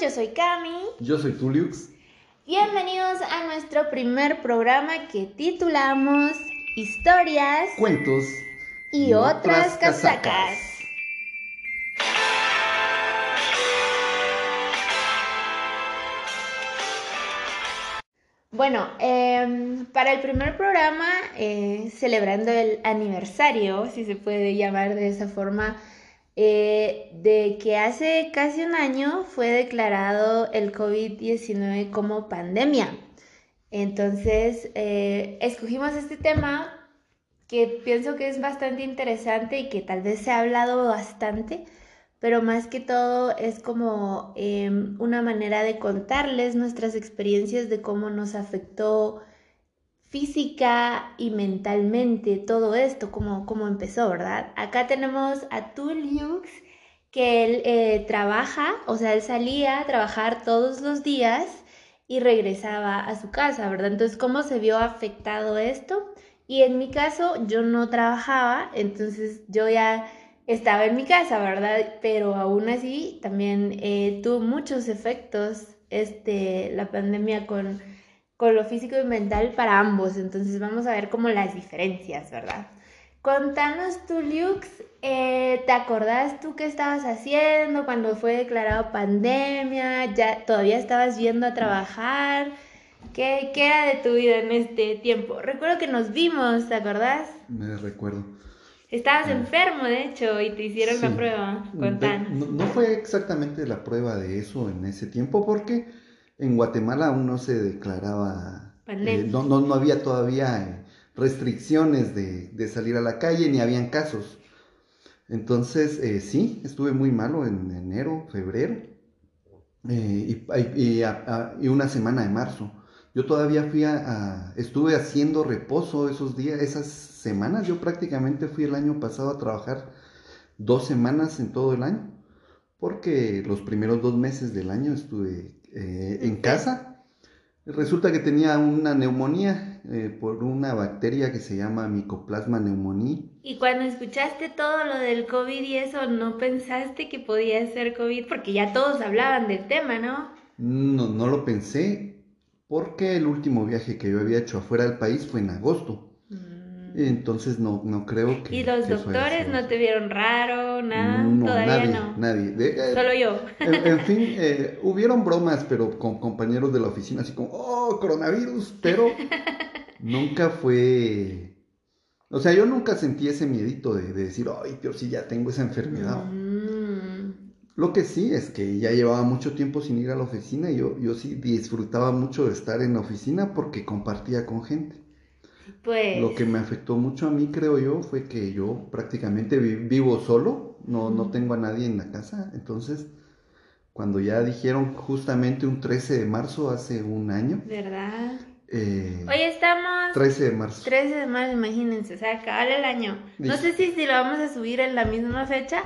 yo soy Cami. Yo soy Tuliux. Bienvenidos a nuestro primer programa que titulamos Historias, Cuentos y, otras casacas. Bueno, em, para el primer programa, eh, celebrando el aniversario, si se puede llamar de esa forma, eh, de que hace casi un año fue declarado el COVID-19 como pandemia. Entonces, eh, escogimos este tema que pienso que es bastante interesante y que tal vez se ha hablado bastante, pero más que todo es como em, una manera de contarles nuestras experiencias de cómo nos afectó física y mentalmente todo esto, como, como empezó, ¿verdad? Acá tenemos a Tulliux, que él eh, trabaja, o sea, él salía a trabajar todos los días y regresaba a su casa, ¿verdad? Entonces, ¿cómo se vio afectado esto? Y en mi caso, yo no trabajaba, entonces yo ya estaba en mi casa, ¿verdad? Pero aún así, también eh, tuvo muchos efectos este, la pandemia con con lo físico y mental para ambos. Entonces vamos a ver como las diferencias, ¿verdad? Contanos tú, Lux, eh, ¿te acordás tú qué estabas haciendo cuando fue declarado pandemia? ¿Ya todavía estabas yendo a trabajar? ¿Qué, ¿Qué, era de tu vida en este tiempo? Recuerdo que nos vimos, ¿te acordás? Me recuerdo. Estabas ah. enfermo, de hecho, y te hicieron la prueba. Contanos. No, no, fue exactamente la prueba de eso en ese tiempo, porque en Guatemala aún no se declaraba, eh, no, no, había todavía eh, restricciones de, salir a la calle ni habían casos. Entonces, eh, sí, estuve muy malo en enero, febrero y, y, una semana de marzo. Yo todavía fui a, estuve haciendo reposo esos días, esas semanas. Yo prácticamente fui el año pasado a trabajar dos semanas en todo el año, porque los primeros dos meses del año estuve eh, en casa. Resulta que tenía una neumonía eh, por una bacteria que se llama Mycoplasma pneumoniae. Y cuando escuchaste todo lo del COVID y eso, ¿no pensaste que podía ser COVID? Porque ya todos hablaban del tema, ¿no? No, no lo pensé porque el último viaje que yo había hecho afuera del país fue en agosto. Entonces no, no creo que... ¿Y los doctores no te vieron raro, nada? No, Todavía no. Nadie. Eh, Solo yo. En, fin, eh, hubieron bromas, pero con compañeros de la oficina, así como, oh, coronavirus, pero nunca fue... O sea, yo nunca sentí ese miedito de, decir, ay, Dios, sí, ya tengo esa enfermedad. Mm. Lo que sí es que ya llevaba mucho tiempo sin ir a la oficina y yo, yo sí disfrutaba mucho de estar en la oficina porque compartía con gente. Pues... Lo que me afectó mucho a mí, creo yo, fue que yo prácticamente vivo solo, no, no tengo a nadie en la casa, entonces cuando ya dijeron justamente un 13 de marzo hace un año. ¿Verdad? Eh, Hoy estamos... 13 de marzo. 13 de marzo, imagínense, o sea, acaba el año. No sé si, si lo vamos a subir en la misma fecha,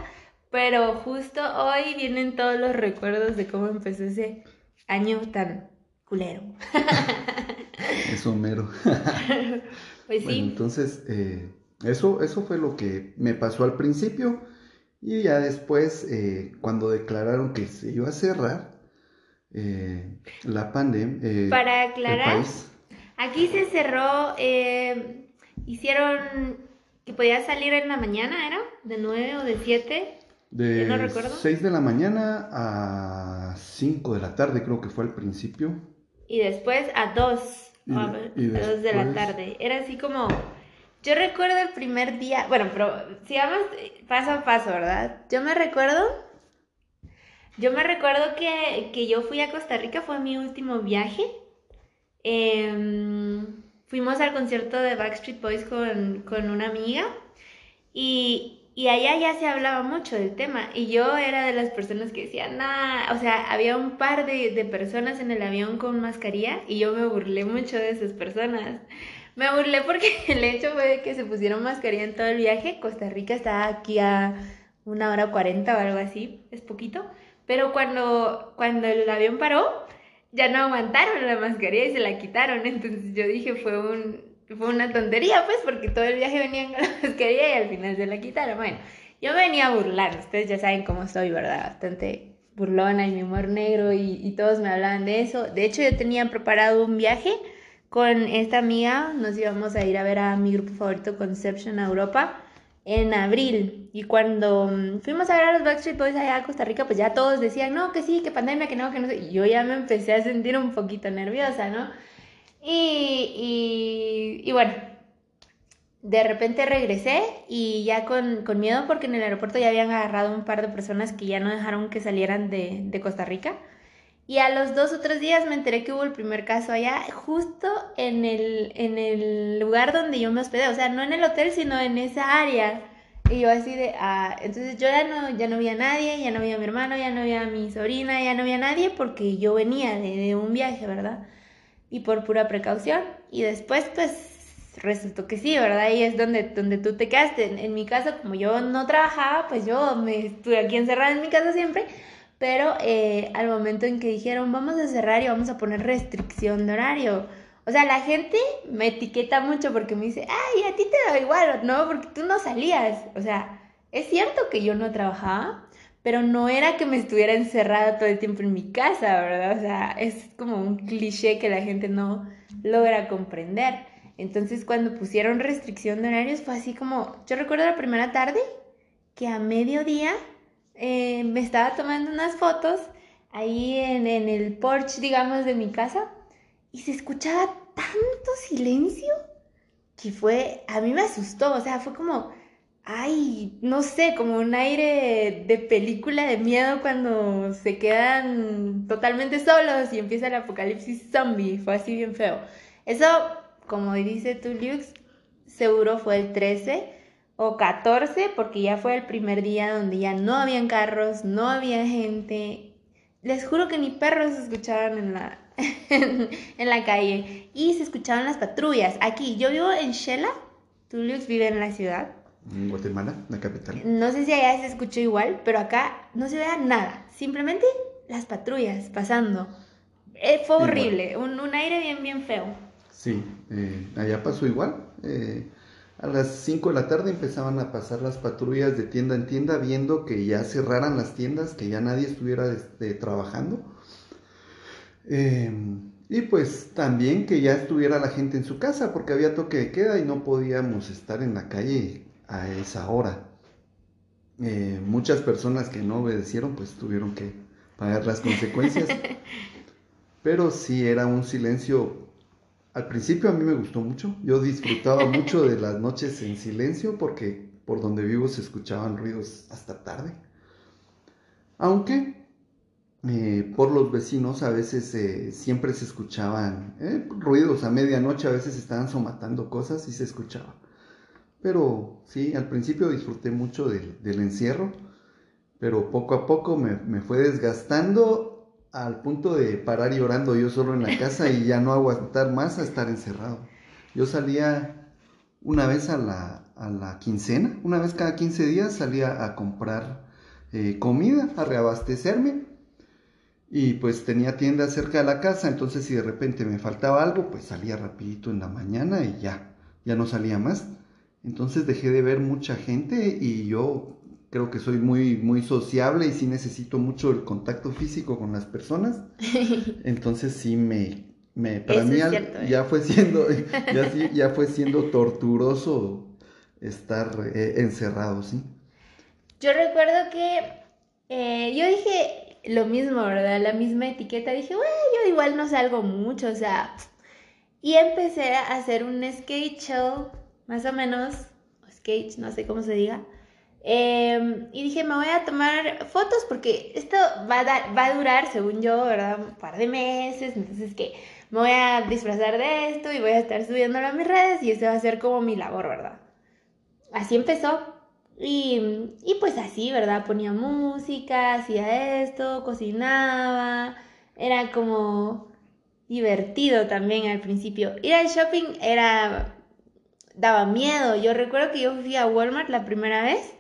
pero justo hoy vienen todos los recuerdos de cómo empezó ese año tan culero. Es Homero. pues sí. entonces, eh, eso, eso fue lo que me pasó al principio. Y ya después, eh, cuando declararon que se iba a cerrar eh, la pandemia. Para aclarar, aquí se cerró, hicieron que podía salir en la mañana, ¿era? ¿De 9 o de 7? De no recuerdo. 6 de la mañana a 5 de la tarde, creo que fue al principio y después a dos, a dos de la tarde. Era así como, yo recuerdo el primer día, bueno, pero sigamos paso a paso, ¿verdad? Yo me recuerdo, yo me recuerdo que, yo fui a Costa Rica, fue mi último viaje. Em, fuimos al concierto de Backstreet Boys con, con una amiga y, y allá ya se hablaba mucho del tema y yo era de las personas que decían, nada, o sea, había un par de, de, personas en el avión con mascarilla y yo me burlé mucho de esas personas. Me burlé porque el hecho fue que se pusieron mascarilla en todo el viaje. Costa Rica estaba aquí a una hora cuarenta o algo así, es poquito. Pero cuando, cuando el avión paró, ya no aguantaron la mascarilla y se la quitaron. Entonces yo dije, fue un, fue una tontería, pues, porque todo el viaje venían con la mascarilla y al final se la quitaron. Bueno, yo venía a burlar, ustedes ya saben cómo soy, ¿verdad? Bastante burlona y mi humor negro y, y todos me hablaban de eso. De hecho, yo tenía preparado un viaje con esta amiga, nos íbamos a ir a ver a mi grupo favorito Conception a Europa en abril. Y cuando mm, fuimos a ver a los Backstreet Boys allá a Costa Rica, pues ya todos decían, no, que sí, que pandemia, que no, que no sé. Y yo ya me empecé a sentir un poquito nerviosa, ¿no? Y, y, bueno, de repente regresé y ya con, con, miedo porque en el aeropuerto ya habían agarrado un par de personas que ya no dejaron que salieran de, de Costa Rica. Y a los dos o tres días me enteré que hubo el primer caso allá, justo en el, en el lugar donde yo me hospedé, o sea, no en el hotel, sino en esa área. Y yo así de, ah, entonces yo ya no, ya no vi a nadie, ya no vi a mi hermano, ya no vi a mi sobrina, ya no vi a nadie porque yo venía de, de un viaje, ¿verdad? Y por pura precaución. Y después, pues, resultó que sí, ¿verdad? Ahí es donde, donde tú te quedaste. En, en mi caso, como yo no trabajaba, pues yo me estuve aquí encerrada en mi casa siempre pero eh, al momento en que dijeron vamos a cerrar y vamos a poner restricción de horario, o sea, la gente me etiqueta mucho porque me dice, ay, a ti te da igual, ¿no? Porque tú no salías. O sea, es cierto que yo no trabajaba, pero no era que me estuviera encerrada todo el tiempo en mi casa, ¿verdad? O sea, es como un cliché que la gente no logra comprender. Entonces, cuando pusieron restricción de horarios, fue así como, yo recuerdo la primera tarde que a mediodía eh, me estaba tomando unas fotos ahí en, el porche, digamos, de mi casa y se escuchaba tanto silencio que fue, a mí me asustó, o sea, fue como, ay, no sé, como un aire de película de miedo cuando se quedan totalmente solos y empieza el apocalipsis zombie, fue así bien feo. Eso, como dice tu seguro fue el 13 o 14 porque ya fue el primer día donde ya no habían carros, no había gente. Les juro que ni perros se escuchaban en la, en, la calle y se escuchaban las patrullas. Aquí, yo vivo en Shela, Tuliux vive en la ciudad. En Guatemala, la capital. No sé si allá se escuchó igual, pero acá no se vea nada. Simplemente las patrullas pasando. Eh, fue horrible, un, un, aire bien, bien feo. Sí, eh, allá pasó igual. Eh, a las 5 de la tarde empezaban a pasar las patrullas de tienda en tienda viendo que ya cerraran las tiendas, que ya nadie estuviera este, trabajando. Em, y pues también que ya estuviera la gente en su casa porque había toque de queda y no podíamos estar en la calle a esa hora. Eh, muchas personas que no obedecieron pues tuvieron que pagar las consecuencias. Pero sí era un silencio al principio a mí me gustó mucho. Yo disfrutaba mucho de las noches en silencio porque por donde vivo se escuchaban ruidos hasta tarde. Aunque eh, por los vecinos a veces eh, siempre se escuchaban ruidos a medianoche, a veces estaban somatando cosas y se escuchaba. Pero sí, al principio disfruté mucho del, encierro, pero poco a poco me, me fue desgastando al punto de parar llorando yo solo en la casa y ya no aguantar más a estar encerrado. Yo salía una vez a la, a la quincena, una vez cada 15 días salía a comprar eh, comida, a reabastecerme y pues tenía tienda cerca de la casa, entonces si de repente me faltaba algo, pues salía rapidito en la mañana y ya, ya no salía más. Entonces dejé de ver mucha gente y yo creo que soy muy, muy sociable y sí necesito mucho el contacto físico con las personas. Entonces sí me, me para mí ¿eh? ya fue siendo, ya, ya fue siendo torturoso estar eh, encerrado, ¿sí? Yo recuerdo que eh, yo dije lo mismo, ¿verdad? La misma etiqueta. Dije, bueno, yo igual no salgo mucho, o sea. Y empecé a hacer un skate show, más o menos, skate, no sé cómo se diga Em, y dije, me voy a tomar fotos porque esto va a, durar, según yo, ¿verdad? Un par de meses. Entonces, que me voy a disfrazar de esto y voy a estar subiéndolo a mis redes y eso va a ser como mi labor, ¿verdad? Así empezó. Y pues así, ¿verdad? Ponía música, hacía esto, cocinaba. Era como divertido también al principio. Ir al shopping era daba miedo. Yo recuerdo que yo fui a Walmart la primera vez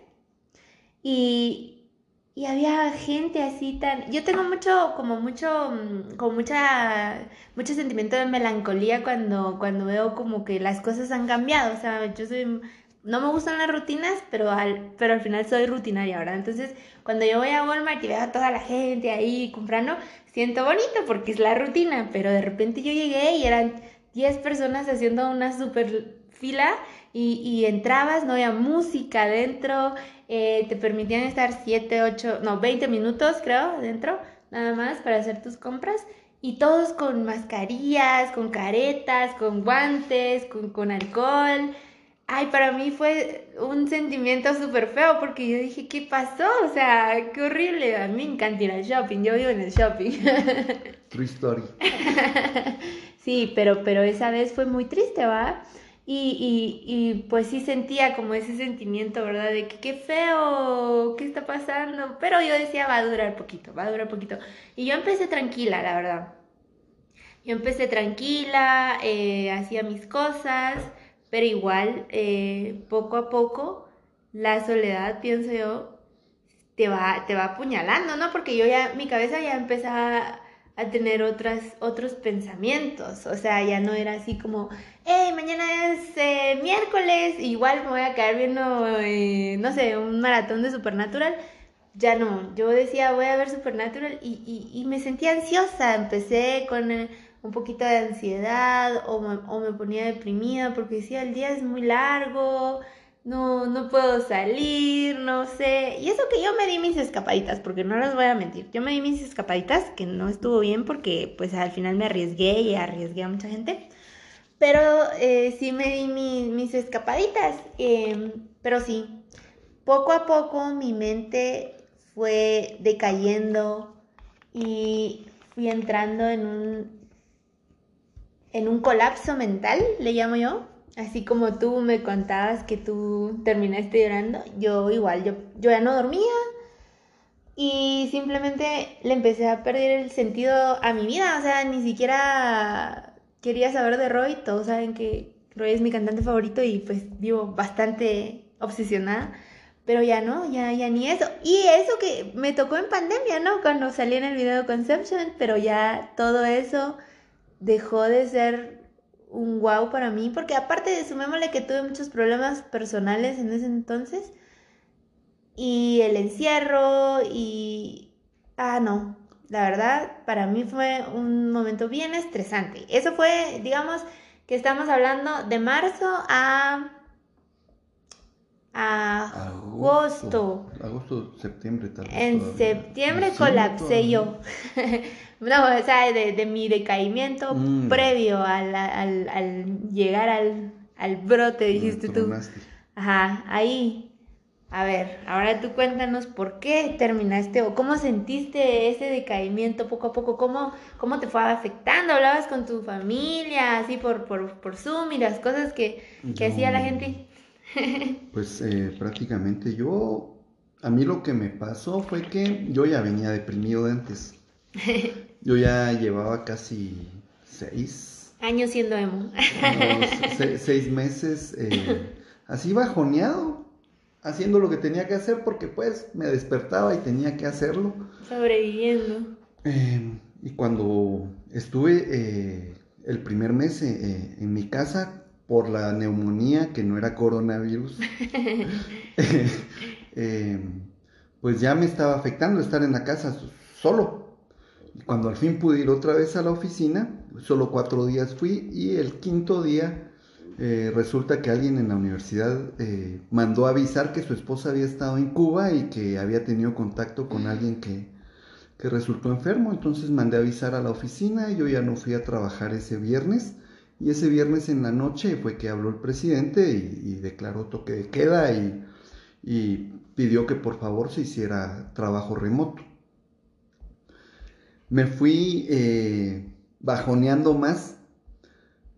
y, y había gente así tan... Yo tengo mucho, como mucho, mm, como mucha, mucho sentimiento de melancolía cuando, cuando veo como que las cosas han cambiado. O sea, yo soy no me gustan las rutinas, pero al, pero al final soy rutinaria, ¿verdad? Entonces, cuando yo voy a Walmart y veo a toda la gente ahí comprando, siento bonito porque es la rutina, pero de repente yo llegué y eran 10 personas haciendo una super fila y, y entrabas, no había música adentro, eh, te permitían estar 7, 8, no, 20 minutos creo adentro, nada más para hacer tus compras. Y todos con mascarillas, con caretas, con guantes, con, con alcohol. Ay, para mí fue un sentimiento súper feo porque yo dije, ¿qué pasó? O sea, qué horrible. A mí me encanta ir al shopping, yo vivo en el shopping. True story. sí, pero, pero esa vez fue muy triste, ¿va? Y, y, y pues sí sentía como ese sentimiento, ¿verdad? De que qué feo, ¿qué está pasando? Pero yo decía, va a durar poquito, va a durar poquito. Y yo empecé tranquila, la verdad. Yo empecé tranquila, eh, hacía mis cosas pero igual, eh, poco a poco, la soledad, pienso yo, te va, te va apuñalando, ¿no? Porque yo ya, mi cabeza ya empezaba a tener otras, otros pensamientos, o sea, ya no era así como, hey, mañana es eh, miércoles, igual me voy a quedar viendo, eh, no sé, un maratón de Supernatural, ya no, yo decía, voy a ver Supernatural y, y, y me sentía ansiosa, empecé con... El, un poquito de ansiedad o me, o me ponía deprimida porque decía el día es muy largo, no, no puedo salir, no sé. Y eso que yo me di mis escapaditas, porque no les voy a mentir. Yo me di mis escapaditas, que no estuvo bien porque pues al final me arriesgué y arriesgué a mucha gente. Pero eh, sí me di mis escapaditas. Em, pero sí, poco a poco mi mente fue decayendo y fui entrando en un en un colapso mental, le llamo yo. Así como tú me contabas que tú terminaste llorando, yo igual, yo, yo ya no dormía y simplemente le empecé a perder el sentido a mi vida. O sea, ni siquiera quería saber de Roy. Todos saben que Roy es mi cantante favorito y pues vivo bastante obsesionada. Pero ya no, ya, ya ni eso. Y eso que me tocó en pandemia, ¿no? Cuando salí en el video Conception, pero ya todo eso dejó de ser un wow para mí, porque aparte de sumémosle que tuve muchos problemas personales en ese entonces, y el encierro, y... Ah, no, la verdad, para mí fue un momento bien estresante. Eso fue, digamos, que estamos hablando de marzo a... agosto. Agosto, septiembre tal En septiembre colapsé yo. No, o sea, de, mi decaimiento mm. previo al, llegar al, brote, dijiste tú. Ajá, ahí. A ver, ahora tú cuéntanos por qué terminaste o cómo sentiste ese decaimiento poco a poco, cómo, cómo te fue afectando, hablabas con tu familia, así por, por, Zoom y las cosas que, hacía la gente. Pues eh, prácticamente yo, a mí lo que me pasó fue que yo ya venía deprimido de antes. Yo ya llevaba casi seis años siendo emo. seis meses eh, así bajoneado, haciendo lo que tenía que hacer porque pues me despertaba y tenía que hacerlo. Sobreviviendo. Em, y cuando estuve eh, el primer mes eh, en mi casa por la neumonía, que no era coronavirus, em, pues ya me estaba afectando estar en la casa solo cuando al fin pude ir otra vez a la oficina, solo cuatro días fui y el quinto día eh, resulta que alguien en la universidad eh, mandó avisar que su esposa había estado en Cuba y que había tenido contacto con alguien que, que resultó enfermo. Entonces mandé avisar a la oficina y yo ya no fui a trabajar ese viernes. Y ese viernes en la noche fue que habló el presidente y, declaró toque de queda y, y pidió que por favor se hiciera trabajo remoto me fui eh, bajoneando más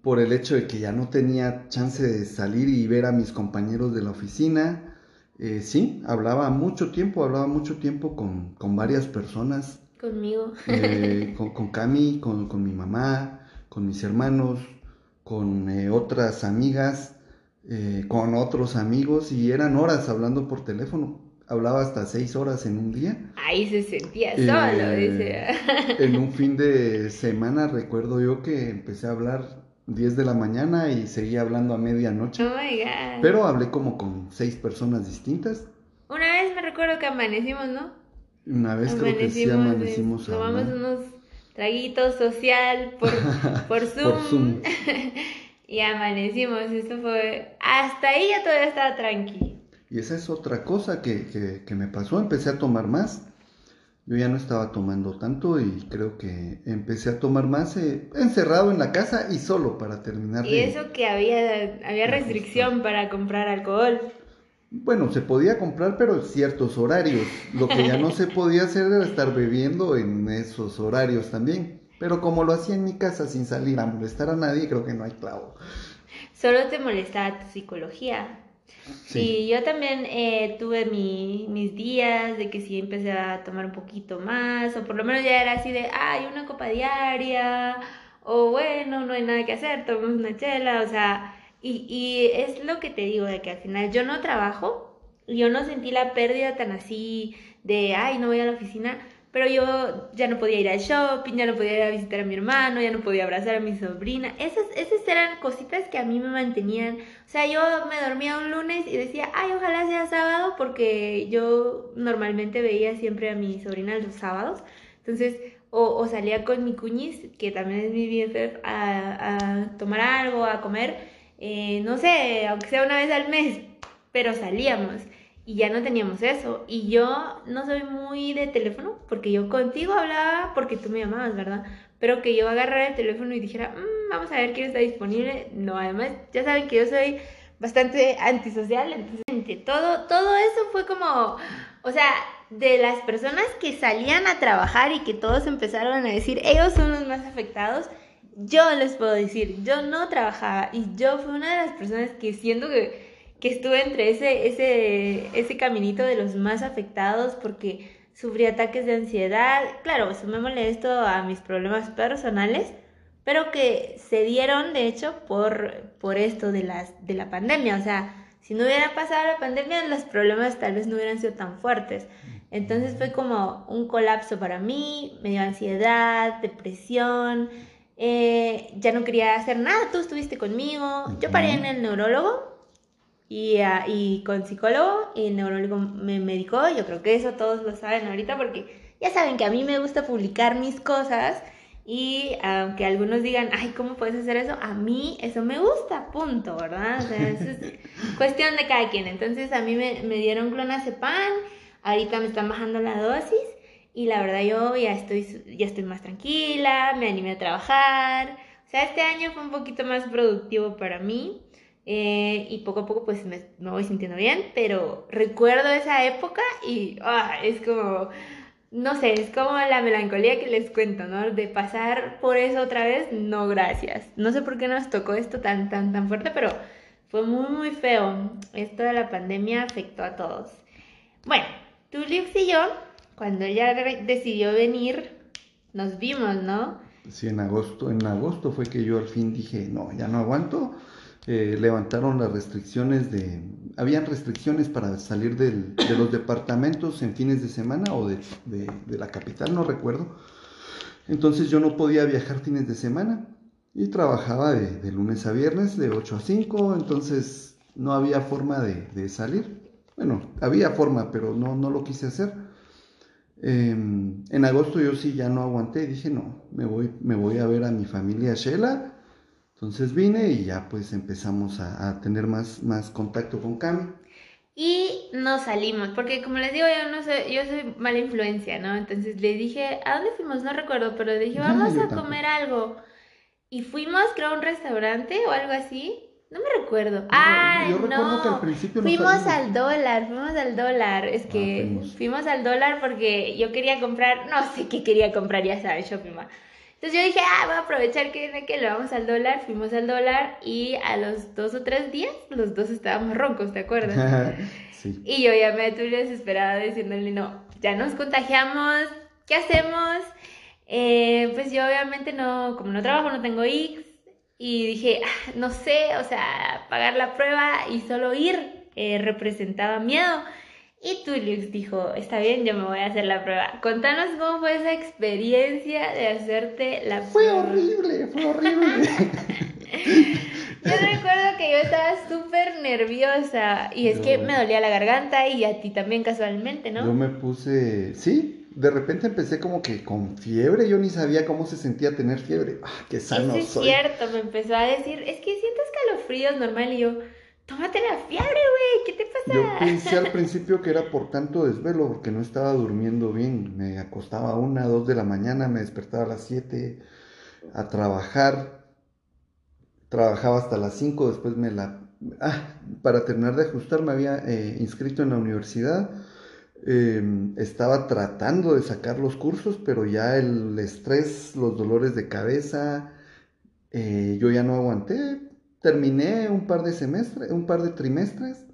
por el hecho de que ya no tenía chance de salir y ver a mis compañeros de la oficina. Eh, sí, hablaba mucho tiempo, hablaba mucho tiempo con, varias personas. Conmigo. Eh, con, con, Cami, con, con, mi mamá, con mis hermanos, con otras amigas, con otros amigos y eran horas hablando por teléfono hablaba hasta seis horas en un día. Ahí se sentía solo, dice. En un fin de semana recuerdo yo que empecé a hablar 10 de la mañana y seguía hablando a medianoche. Oh my God. Pero hablé como con seis personas distintas. Una vez me recuerdo que amanecimos, ¿no? Una vez creo que sí amanecimos. Tomamos unos traguitos social por, por Zoom. por Zoom. y amanecimos. Eso fue. Hasta ahí ya todavía estaba tranquilo. Y esa es otra cosa que, que, que me pasó. Empecé a tomar más yo ya no estaba tomando tanto y creo que empecé a tomar más eh, encerrado en la casa y solo para terminar. Y eso que había, había restricción para comprar alcohol. Bueno, se podía comprar, pero en ciertos horarios. Lo que ya no se podía hacer era estar bebiendo en esos horarios también. Pero como lo hacía en mi casa sin salir a molestar a nadie, creo que no hay clavo. Solo te molestaba tu psicología. Sí, yo también eh, tuve mis días de que sí empecé a tomar un poquito más, o por lo menos ya era así de, ay, una copa diaria, o bueno, no hay nada que hacer, tomamos una chela, o sea, y, y es lo que te digo, de que al final yo no trabajo, yo no sentí la pérdida tan así de, ay, no voy a la oficina, pero yo ya no podía ir al shopping, ya no podía ir a visitar a mi hermano, ya no podía abrazar a mi sobrina. Esas, esas eran cositas que a mí me mantenían. O sea, yo me dormía un lunes y decía, ay, ojalá sea sábado, porque yo normalmente veía siempre a mi sobrina los sábados. Entonces, o, salía con mi cuñis, que también es mi BFF, a, a tomar algo, a comer, eh, no sé, aunque sea una vez al mes, pero salíamos y ya no teníamos eso. Y yo no soy muy de teléfono, porque yo contigo hablaba porque tú me llamabas, ¿verdad? Pero que yo agarrara el teléfono y dijera, mm, vamos a ver quién está disponible. No, además, ya saben que yo soy bastante antisocial, entonces todo, todo eso fue como, o sea, de las personas que salían a trabajar y que todos empezaron a decir, ellos son los más afectados, yo les puedo decir, yo no trabajaba y yo fui una de las personas que siento que que estuve entre ese, ese, ese caminito de los más afectados porque sufrí ataques de ansiedad. Claro, sumémosle esto a mis problemas personales, pero que se dieron, de hecho, por, por esto de, las, de la pandemia. O sea, si no hubiera pasado la pandemia, los problemas tal vez no hubieran sido tan fuertes. Entonces fue como un colapso para mí, me dio ansiedad, depresión, eh, ya no quería hacer nada, tú estuviste conmigo, yo paré en el neurólogo y, uh, y con psicólogo y neurólogo me medicó. Yo creo que eso todos lo saben ahorita porque ya saben que a mí me gusta publicar mis cosas y aunque algunos digan, ay, ¿cómo puedes hacer eso? A mí eso me gusta, punto, ¿verdad? O sea, eso es cuestión de cada quien. Entonces a mí me, me dieron clonazepam, ahorita me están bajando la dosis y la verdad yo ya estoy, ya estoy más tranquila, me animé a trabajar. O sea, este año fue un poquito más productivo para mí. Eh, y poco a poco pues me, voy sintiendo bien, pero recuerdo esa época y ah, es como, no sé, es como la melancolía que les cuento, ¿no? De pasar por eso otra vez, no gracias. No sé por qué nos tocó esto tan, tan, tan fuerte, pero fue muy, muy feo. Esto de la pandemia afectó a todos. Bueno, Tulix y yo, cuando ella decidió venir, nos vimos, ¿no? Sí, en agosto, en agosto fue que yo al fin dije, no, ya no aguanto eh, levantaron las restricciones de... Habían restricciones para salir del, de los departamentos en fines de semana o de, de, la capital, no recuerdo. Entonces yo no podía viajar fines de semana y trabajaba de, lunes a viernes de 8 a 5, entonces no había forma de, salir. Bueno, había forma, pero no, no lo quise hacer. Em, en agosto yo sí ya no aguanté, dije no, me voy, me voy a ver a mi familia Shela entonces vine y ya pues empezamos a, tener más, más contacto con Cami. Y nos salimos, porque como les digo, yo no soy, yo soy mala influencia, ¿no? Entonces le dije, ¿a dónde fuimos? No recuerdo, pero le dije, vamos a comer algo. Y fuimos, creo, a un restaurante o algo así. No me recuerdo. ah, no. Que al principio fuimos al dólar, fuimos al dólar. Es ah, que fuimos. al dólar porque yo quería comprar, no sé qué quería comprar, ya sabes, shopping entonces yo dije, ah, voy a aprovechar que, que le vamos al dólar, fuimos al dólar y a los dos o tres días los dos estábamos roncos, ¿te acuerdas? sí. Y yo llamé a Tulio desesperada diciéndole, no, ya nos contagiamos, ¿qué hacemos? Eh, pues yo obviamente no, como no trabajo, no tengo X y dije, ah, no sé, o sea, pagar la prueba y solo ir eh, representaba miedo. Y Tulix dijo, está bien, yo me voy a hacer la prueba. Contanos cómo fue esa experiencia de hacerte la prueba. Fue horrible, fue horrible. Yo recuerdo que yo estaba súper nerviosa y es que me dolía la garganta y a ti también casualmente, ¿no? Yo me puse, sí, de repente empecé como que con fiebre, yo ni sabía cómo se sentía tener fiebre. Ah, qué sano Eso es cierto, me empezó a decir, es que siento escalofríos normal y yo, tómate la fiebre, güey, ¿qué te pasa? Yo pensé al principio que era por tanto desvelo, porque no estaba durmiendo bien. Me acostaba a una, dos de la mañana, me despertaba a las siete a trabajar. Trabajaba hasta las cinco, después me la... Ah, para terminar de ajustar me había eh, inscrito en la universidad. Em, estaba tratando de sacar los cursos, pero ya el estrés, los dolores de cabeza, eh, yo ya no aguanté. Terminé un par de semestres, un par de trimestres,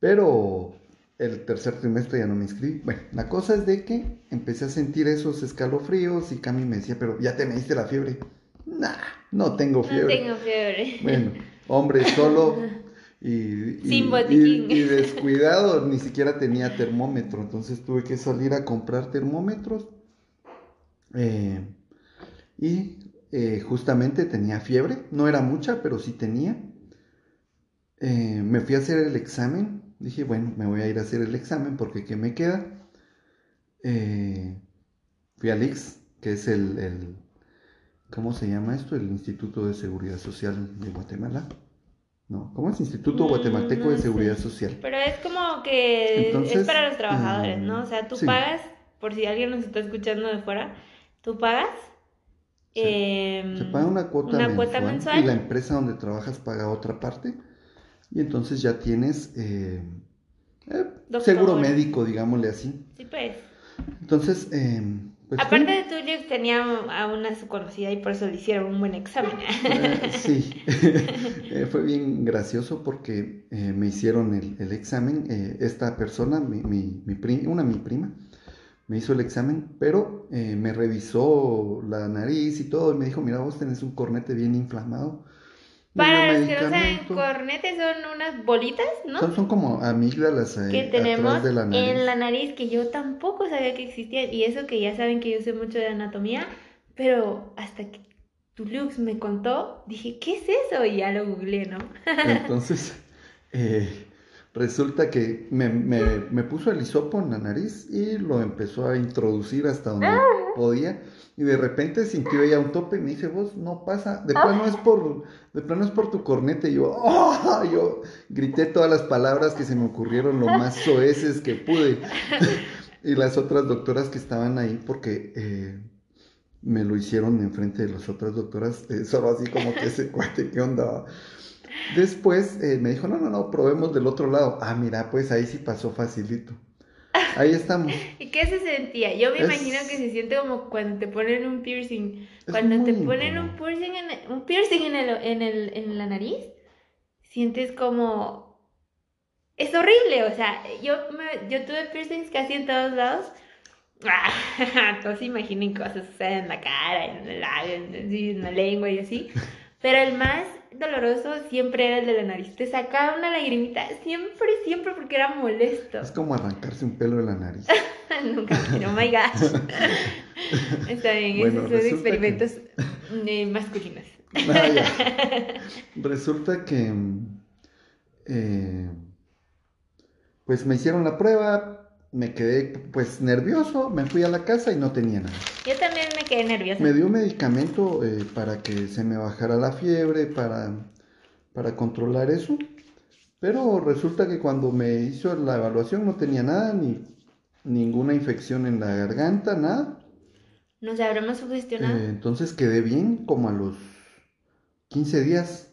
pero el tercer trimestre ya no me inscribí. Bueno, la cosa es de que empecé a sentir esos escalofríos y Cami me decía, pero ya te me diste la fiebre. Nah, no tengo fiebre. No tengo fiebre. Bueno, hombre solo y, Sin botiquín. Y, descuidado, ni siquiera tenía termómetro, entonces tuve que salir a comprar termómetros. Eh, y eh, justamente tenía fiebre, no era mucha, pero sí tenía. Eh, me fui a hacer el examen, dije, bueno, me voy a ir a hacer el examen porque ¿qué me queda? fui al IX, que es el, el, ¿cómo se llama esto? El Instituto de Seguridad Social de Guatemala. ¿no? ¿Cómo es Instituto mm, Guatemalteco de Seguridad Social? Pero es como que es para los trabajadores, ¿no? O sea, tú pagas, por si alguien nos está escuchando de fuera, tú pagas. Se paga una cuota, mensual, y la empresa donde trabajas paga otra parte y entonces ya tienes eh, eh, seguro médico, digámosle así. Sí, pues. Entonces, eh, pues Aparte de tuyo, tenía a una su conocida y por eso le hicieron un buen examen. Eh, sí, eh, fue bien gracioso porque eh, me hicieron el, examen. esta persona, mi, mi, mi una mi prima, me hizo el examen, pero me revisó la nariz y todo y me dijo, mira, vos tenés un cornete bien inflamado para los que no saben, cornetes son unas bolitas, ¿no? Son, como amígdalas que tenemos en la nariz, que yo tampoco sabía que existían. Y eso que ya saben que yo sé mucho de anatomía, pero hasta que Tulux me contó, dije, ¿qué es eso? Y ya lo googleé, ¿no? Entonces, eh, resulta que me, me, me, puso el hisopo en la nariz y lo empezó a introducir hasta donde ah. podía. Y de repente sintió ella un tope y me dice, vos no pasa, de plano es por, de plano es por tu cornete, y yo, oh", yo grité todas las palabras que se me ocurrieron lo más soeces que pude, y las otras doctoras que estaban ahí, porque eh, me lo hicieron enfrente de las otras doctoras, eh, solo así como que ese cuate, ¿qué onda? Después eh, me dijo, no, no, no, probemos del otro lado. Ah, mira, pues ahí sí pasó facilito. Ahí estamos. ¿Y qué se sentía? Yo me imagino que se siente como cuando te ponen un piercing. Cuando te ponen un piercing, en, un piercing en, el, en, el, en la nariz, sientes como... Es horrible, o sea, yo, me, yo tuve piercings casi en todos lados. Todos imaginen cosas, o sea, en la cara, en, el, en, en la lengua y así. Pero el más doloroso siempre era el de la nariz. Te sacaba una lagrimita siempre, siempre porque era molesto. Es como arrancarse un pelo de la nariz. Nunca, pero oh my gosh. Está bien, esos son experimentos eh, masculinos. Ah, Resulta que eh, pues me hicieron la prueba, me quedé pues nervioso, me fui a la casa y no tenía nada. Yo también quedé nervioso. Me dio medicamento eh, para que se me bajara la fiebre, para, para controlar eso. Pero resulta que cuando me hizo la evaluación no tenía nada, ni ninguna infección en la garganta, nada. ¿Nos habremos sugestionado? Eh, entonces quedé bien, como a los 15 días.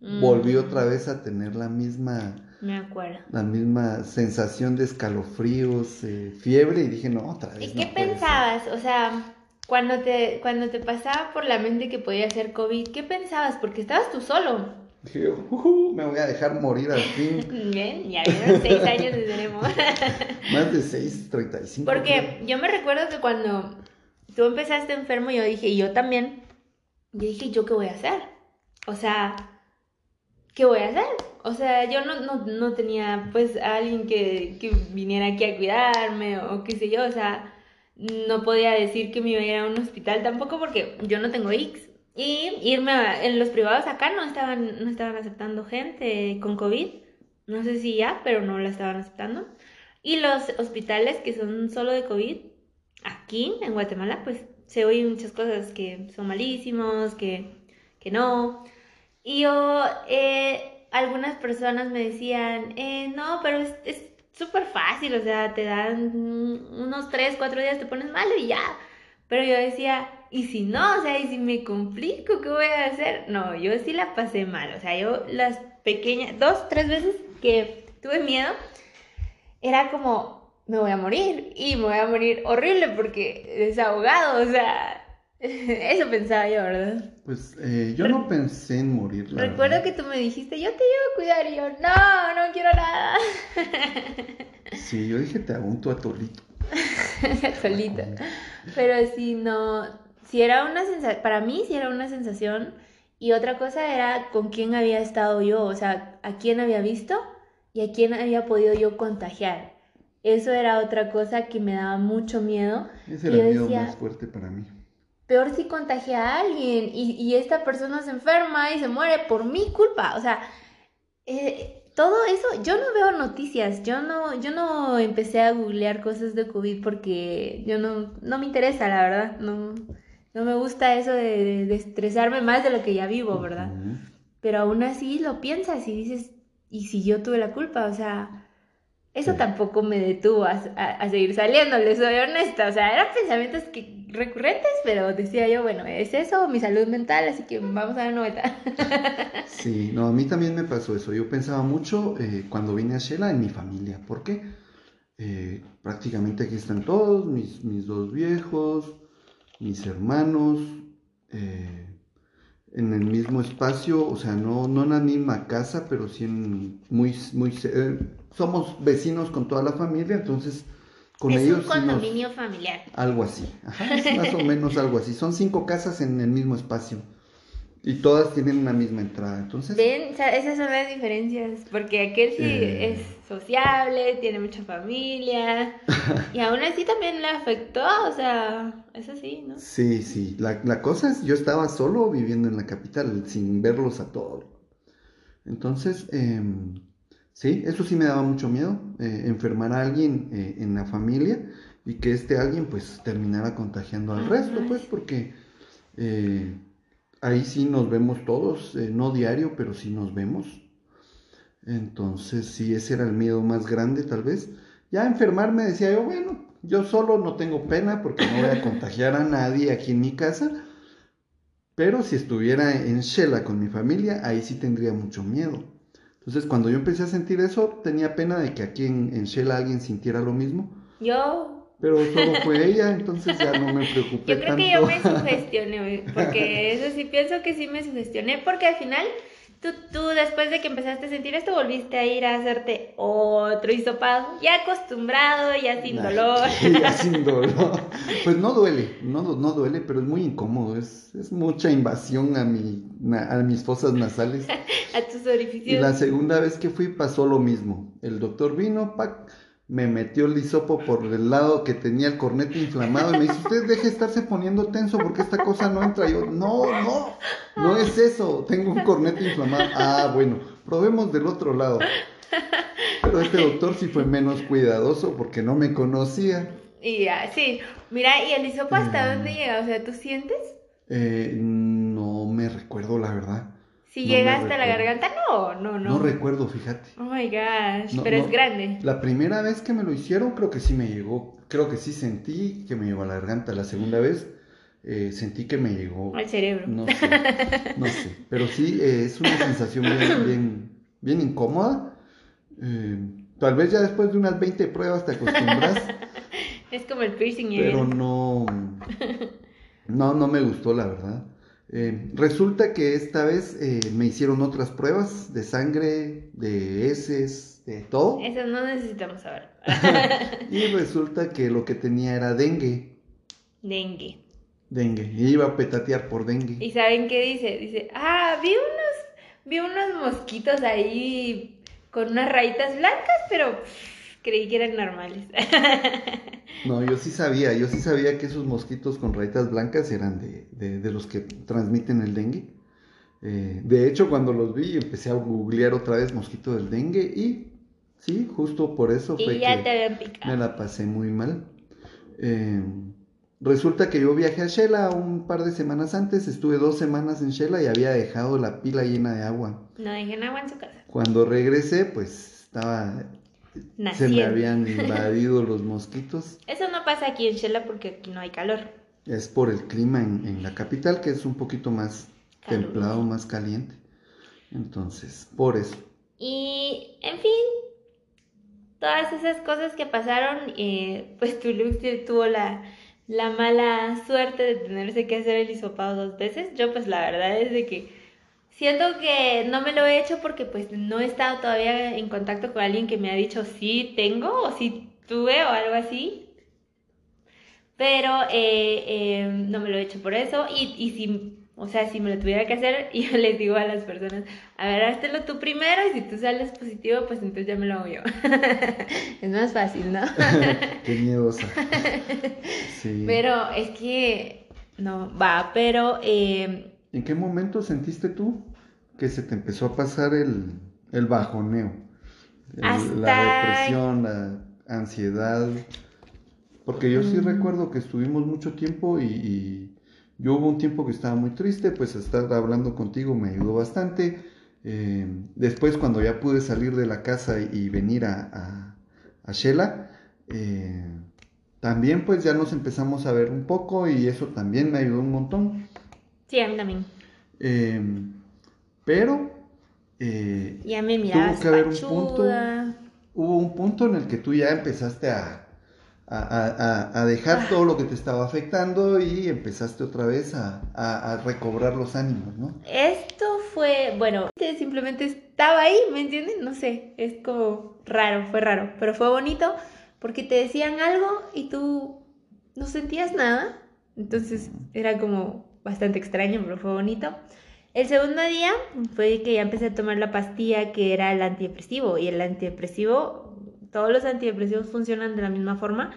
Volví mm. otra vez a tener la misma me acuerdo. La misma sensación de escalofríos, eh, fiebre, y dije, no, otra vez. ¿Y qué pensabas? O sea, cuando te, cuando te pasaba por la mente que podía ser COVID, ¿qué pensabas? Porque estabas tú solo. Dije, uh, me voy a dejar morir al fin. Bien, ya vieron seis años de tenemos. Más de seis, treinta y cinco. Porque yo me recuerdo que cuando tú empezaste enfermo, yo dije, y yo también, yo dije, ¿yo qué voy a hacer? O sea, ¿qué voy a hacer? O sea, yo no, no, no tenía pues a alguien que, que, viniera aquí a cuidarme o qué sé yo, o sea, no podía decir que me iba a ir a un hospital tampoco porque yo no tengo X. Y irme en los privados acá no estaban, no estaban aceptando gente con COVID. No sé si ya, pero no la estaban aceptando. Y los hospitales que son solo de COVID, aquí en Guatemala, pues se oyen muchas cosas que son malísimos, que, que no. Y yo, eh, algunas personas me decían, eh, no, pero es súper fácil, o sea, te dan unos 3, 4 días, te pones malo y ya. Pero yo decía, ¿y si no? O sea, ¿y si me complico? ¿Qué voy a hacer? No, yo sí la pasé mal, o sea, yo las pequeñas, dos, tres veces que tuve miedo, era como, me voy a morir y me voy a morir horrible porque desahogado, o sea, eso pensaba yo, ¿verdad? Pues eh, yo no pensé en morir. Recuerdo que tú me dijiste, yo te llevo a cuidar y yo, no, nada. Sí, yo dije, te hago un atolito. atolito. Pero si no, si era una sensación, para mí sí era una sensación y otra cosa era con quién había estado yo, o sea, a quién había visto y a quién había podido yo contagiar. Eso era otra cosa que me daba mucho miedo. Ese era el miedo más fuerte para mí. Peor si contagia a alguien y, y, esta persona se enferma y se muere por mi culpa. O sea, eh, todo eso, yo no veo noticias, yo no, yo no empecé a googlear cosas de COVID porque yo no, no me interesa, la verdad. No, no me gusta eso de, de estresarme más de lo que ya vivo, ¿verdad? Pero aún así lo piensas y dices, ¿y si yo tuve la culpa? O sea, eso tampoco me detuvo a, a, seguir saliendo, les soy honesta. O sea, eran pensamientos que, recurrentes, pero decía yo, bueno, es eso, mi salud mental, así que vamos a la vuelta. sí, no, a mí también me pasó eso. Yo pensaba mucho eh, cuando vine a Shela en mi familia. ¿Por qué? Eh, prácticamente aquí están todos, mis, mis dos viejos, mis hermanos. Eh, en el mismo espacio, o sea, no, no en la misma casa, pero sí en muy, muy, somos vecinos con toda la familia, entonces con es ellos. un condominio familiar. Algo así, ajá, es más o menos algo así. Son cinco casas en el mismo espacio. Y todas tienen una misma entrada, entonces... Ven, esas son las diferencias, porque aquel sí eh. es sociable, tiene mucha familia, y aún así también le afectó, o sea, es así, ¿no? Sí, sí, la, la cosa es, yo estaba solo viviendo en la capital, sin verlos a todos. Entonces, em, sí, eso sí me daba mucho miedo, eh, enfermar a alguien eh, en la familia y que este alguien pues terminara contagiando al resto, pues, porque ahí sí nos vemos todos, eh, no diario, pero sí nos vemos. Entonces, sí, ese era el miedo más grande, tal vez. Ya enfermarme decía yo, bueno, yo solo no tengo pena porque no voy a contagiar a nadie aquí en mi casa. Pero si estuviera en Shela con mi familia, ahí sí tendría mucho miedo. Entonces, cuando yo empecé a sentir eso, tenía pena de que aquí en, en Shela alguien sintiera lo mismo. Yo pero solo fue ella, entonces ya no me preocupé. Yo creo que yo me sugestioné, porque eso sí pienso que sí me sugestioné, porque al final tú, tú después de que empezaste a sentir esto volviste a ir a hacerte otro hisopado, ya acostumbrado, ya sin dolor. Ya sin dolor. Pues no duele, no, no duele, pero es muy incómodo, es, es mucha invasión a, mi, a mis fosas nasales. a tus orificios. Y la segunda vez que fui pasó lo mismo. El doctor vino, pac me metió el hisopo por el lado que tenía el cornete inflamado y me dice, usted deje de estarse poniendo tenso porque esta cosa no entra. yo, no, no, no es eso, tengo un cornete inflamado. Ah, bueno, probemos del otro lado. Pero este doctor sí fue menos cuidadoso porque no me conocía. Y ya, sí. Mira, ¿y el hisopo hasta dónde llega? O sea, ¿tú sientes? Eh, no me recuerdo, la verdad. Si llega hasta la garganta, no, no, no. No recuerdo, fíjate. Oh my gosh, pero es grande. La primera vez que me lo hicieron, creo que sí me llegó. Creo que sí sentí que me llegó a la garganta. La segunda vez eh, sentí que me llegó. Al cerebro. No sé, no sé. Pero sí, eh, es una sensación bien, bien, bien incómoda. Eh, tal vez ya después de unas 20 pruebas te acostumbras. es como el piercing. Pero no. No, no me gustó, la verdad. Eh, resulta que esta vez eh, me hicieron otras pruebas de sangre, de heces, de todo. Eso no necesitamos saber. y resulta que lo que tenía era dengue. Dengue. Dengue. Y iba a petatear por dengue. ¿Y saben qué dice? Dice, ah, vi unos, vi unos mosquitos ahí con unas rayitas blancas, pero Creí que eran normales. no, yo sí sabía, yo sí sabía que esos mosquitos con rayitas blancas eran de, los que transmiten el dengue. Eh, de hecho, cuando los vi, empecé a googlear otra vez mosquito del dengue y sí, justo por eso fue que me la pasé muy mal. Eh, resulta que yo viajé a Shela un par de semanas antes, estuve dos semanas en Shela y había dejado la pila llena de agua. No dejé agua en su casa. Cuando regresé, pues estaba se me habían invadido los mosquitos. Eso no pasa aquí en Shela porque aquí no hay calor. Es por el clima en, la capital que es un poquito más templado, más caliente. Entonces, por eso. Y, en fin, todas esas cosas que pasaron, eh, pues Toulouse tuvo la, la mala suerte de tenerse que hacer el hisopado dos veces. Yo pues la verdad es de que Siento que no me lo he hecho porque pues no he estado todavía en contacto con alguien que me ha dicho sí tengo o sí tuve o algo así. Pero eh, eh, no me lo he hecho por eso. Y, y si, o sea, si me lo tuviera que hacer, yo les digo a las personas, a ver, háztelo tú primero y si tú sales positivo, pues entonces ya me lo hago yo. es más fácil, ¿no? Qué miedosa. Sí. Pero es que, no, va, pero... Eh, ¿En qué momento sentiste tú que se te empezó a pasar el, el bajoneo? La depresión, la ansiedad. Porque yo sí mm. recuerdo que estuvimos mucho tiempo y, yo hubo un tiempo que estaba muy triste, pues estar hablando contigo me ayudó bastante. Eh, después cuando ya pude salir de la casa y, venir a, a, Shela, eh, también pues ya nos empezamos a ver un poco y eso también me ayudó un montón. Sí, a mí también. Em, pero eh, ya me tuvo que haber un punto. Hubo un punto en el que tú ya empezaste a, a, dejar ah. todo lo que te estaba afectando y empezaste otra vez a, recobrar los ánimos, ¿no? Esto fue, bueno, simplemente estaba ahí, ¿me entienden? No sé, es como raro, fue raro, pero fue bonito porque te decían algo y tú no sentías nada, entonces era como, bastante extraño, pero fue bonito. El segundo día fue que ya empecé a tomar la pastilla que era el antidepresivo. Y el antidepresivo, todos los antidepresivos funcionan de la misma forma.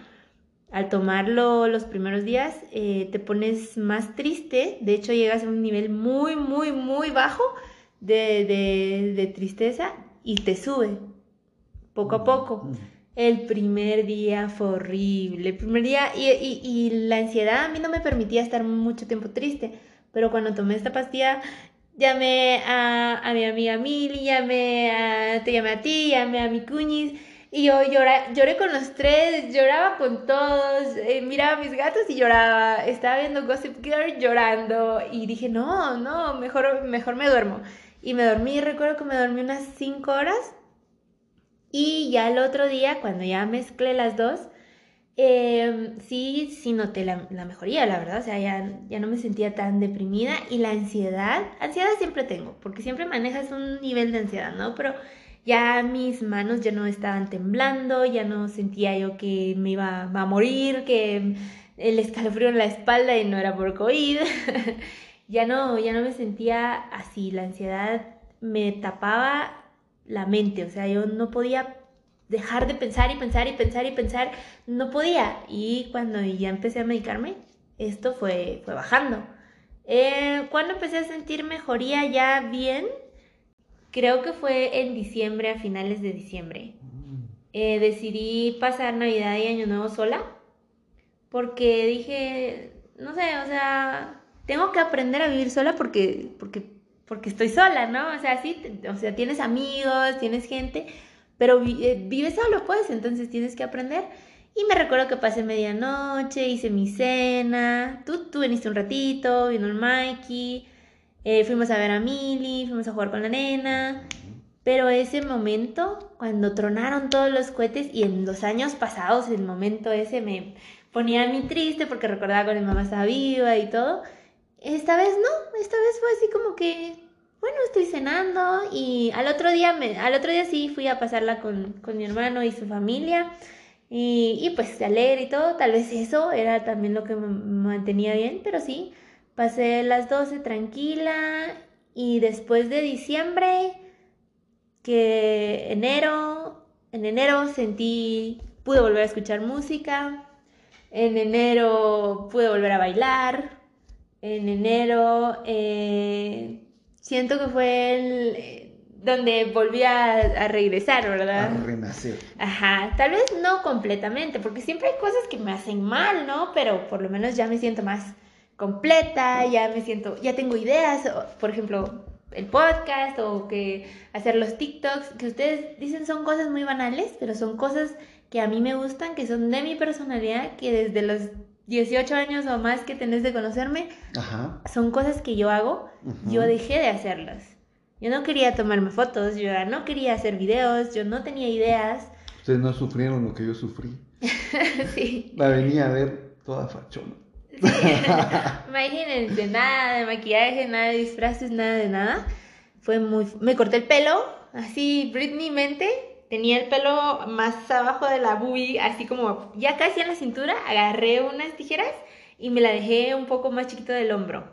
Al tomarlo los primeros días eh, te pones más triste. De hecho, llegas a un nivel muy, muy, muy bajo de, de, de tristeza y te sube poco a poco. El primer día fue horrible. El primer día, y, y, la ansiedad a mí no me permitía estar mucho tiempo triste. Pero cuando tomé esta pastilla, llamé a, a mi amiga Mili, llamé a, te llamé a ti, llamé a mi cuñis. Y yo lloré, lloré con los tres, lloraba con todos, eh, miraba a mis gatos y lloraba. Estaba viendo Gossip Girl llorando. Y dije, no, no, mejor, mejor me duermo. Y me dormí, recuerdo que me dormí unas cinco horas y ya el otro día, cuando ya mezclé las dos, em, sí, sí noté la, mejoría, la verdad. O sea, ya, ya no me sentía tan deprimida. Y la ansiedad, ansiedad siempre tengo, porque siempre manejas un nivel de ansiedad, ¿no? Pero ya mis manos ya no estaban temblando, ya no sentía yo que me iba a morir, que el escalofrío en la espalda y no era por COVID. ya no, ya no me sentía así, la ansiedad me tapaba la mente, o sea, yo no podía dejar de pensar y pensar y pensar y pensar, no podía. Y cuando ya empecé a medicarme, esto fue, fue bajando. Eh, cuando empecé a sentir mejoría ya bien, creo que fue en diciembre, a finales de diciembre. Eh, decidí pasar Navidad y Año Nuevo sola, porque dije, no sé, o sea, tengo que aprender a vivir sola porque, porque porque estoy sola, ¿no? O sea, sí, o sea, tienes amigos, tienes gente, pero eh, vives solo, pues, entonces tienes que aprender. Y me recuerdo que pasé medianoche, hice mi cena, tú, tú viniste un ratito, vino el Mikey, eh, fuimos a ver a Milly, fuimos a jugar con la nena. Pero ese momento, cuando tronaron todos los cohetes y en los años pasados, el momento ese me ponía a mí triste porque recordaba cuando mi mamá estaba viva y todo. Esta vez no, esta vez fue así como que, bueno, estoy cenando y al otro día, me, al otro día sí fui a pasarla con, mi hermano y su familia y, y pues a leer y todo, tal vez eso era también lo que me mantenía bien, pero sí, pasé las 12 tranquila y después de diciembre, que enero, En enero sentí, pude volver a escuchar música. En enero pude volver a bailar. En enero eh, siento que fue el, eh, donde volví a, regresar, ¿verdad? A renacer. Ajá, tal vez no completamente, porque siempre hay cosas que me hacen mal, ¿no? Pero por lo menos ya me siento más completa, ya me siento, ya tengo ideas, por ejemplo, el podcast o que hacer los TikToks, que ustedes dicen son cosas muy banales, pero son cosas que a mí me gustan, que son de mi personalidad, que desde los 18 años o más que tenés de conocerme, son cosas que yo hago, yo dejé de hacerlas. Yo no quería tomarme fotos, yo no quería hacer videos, yo no tenía ideas. Ustedes no sufrieron lo que yo sufrí. sí. La venía a ver toda fachona. Imagínense, nada de maquillaje, nada de disfraces, nada de nada. Fue muy... Me corté el pelo, así Britney mente. Tenía el pelo más abajo de la boobie, así como ya casi en la cintura. Agarré unas tijeras y me la dejé un poco más chiquito del hombro.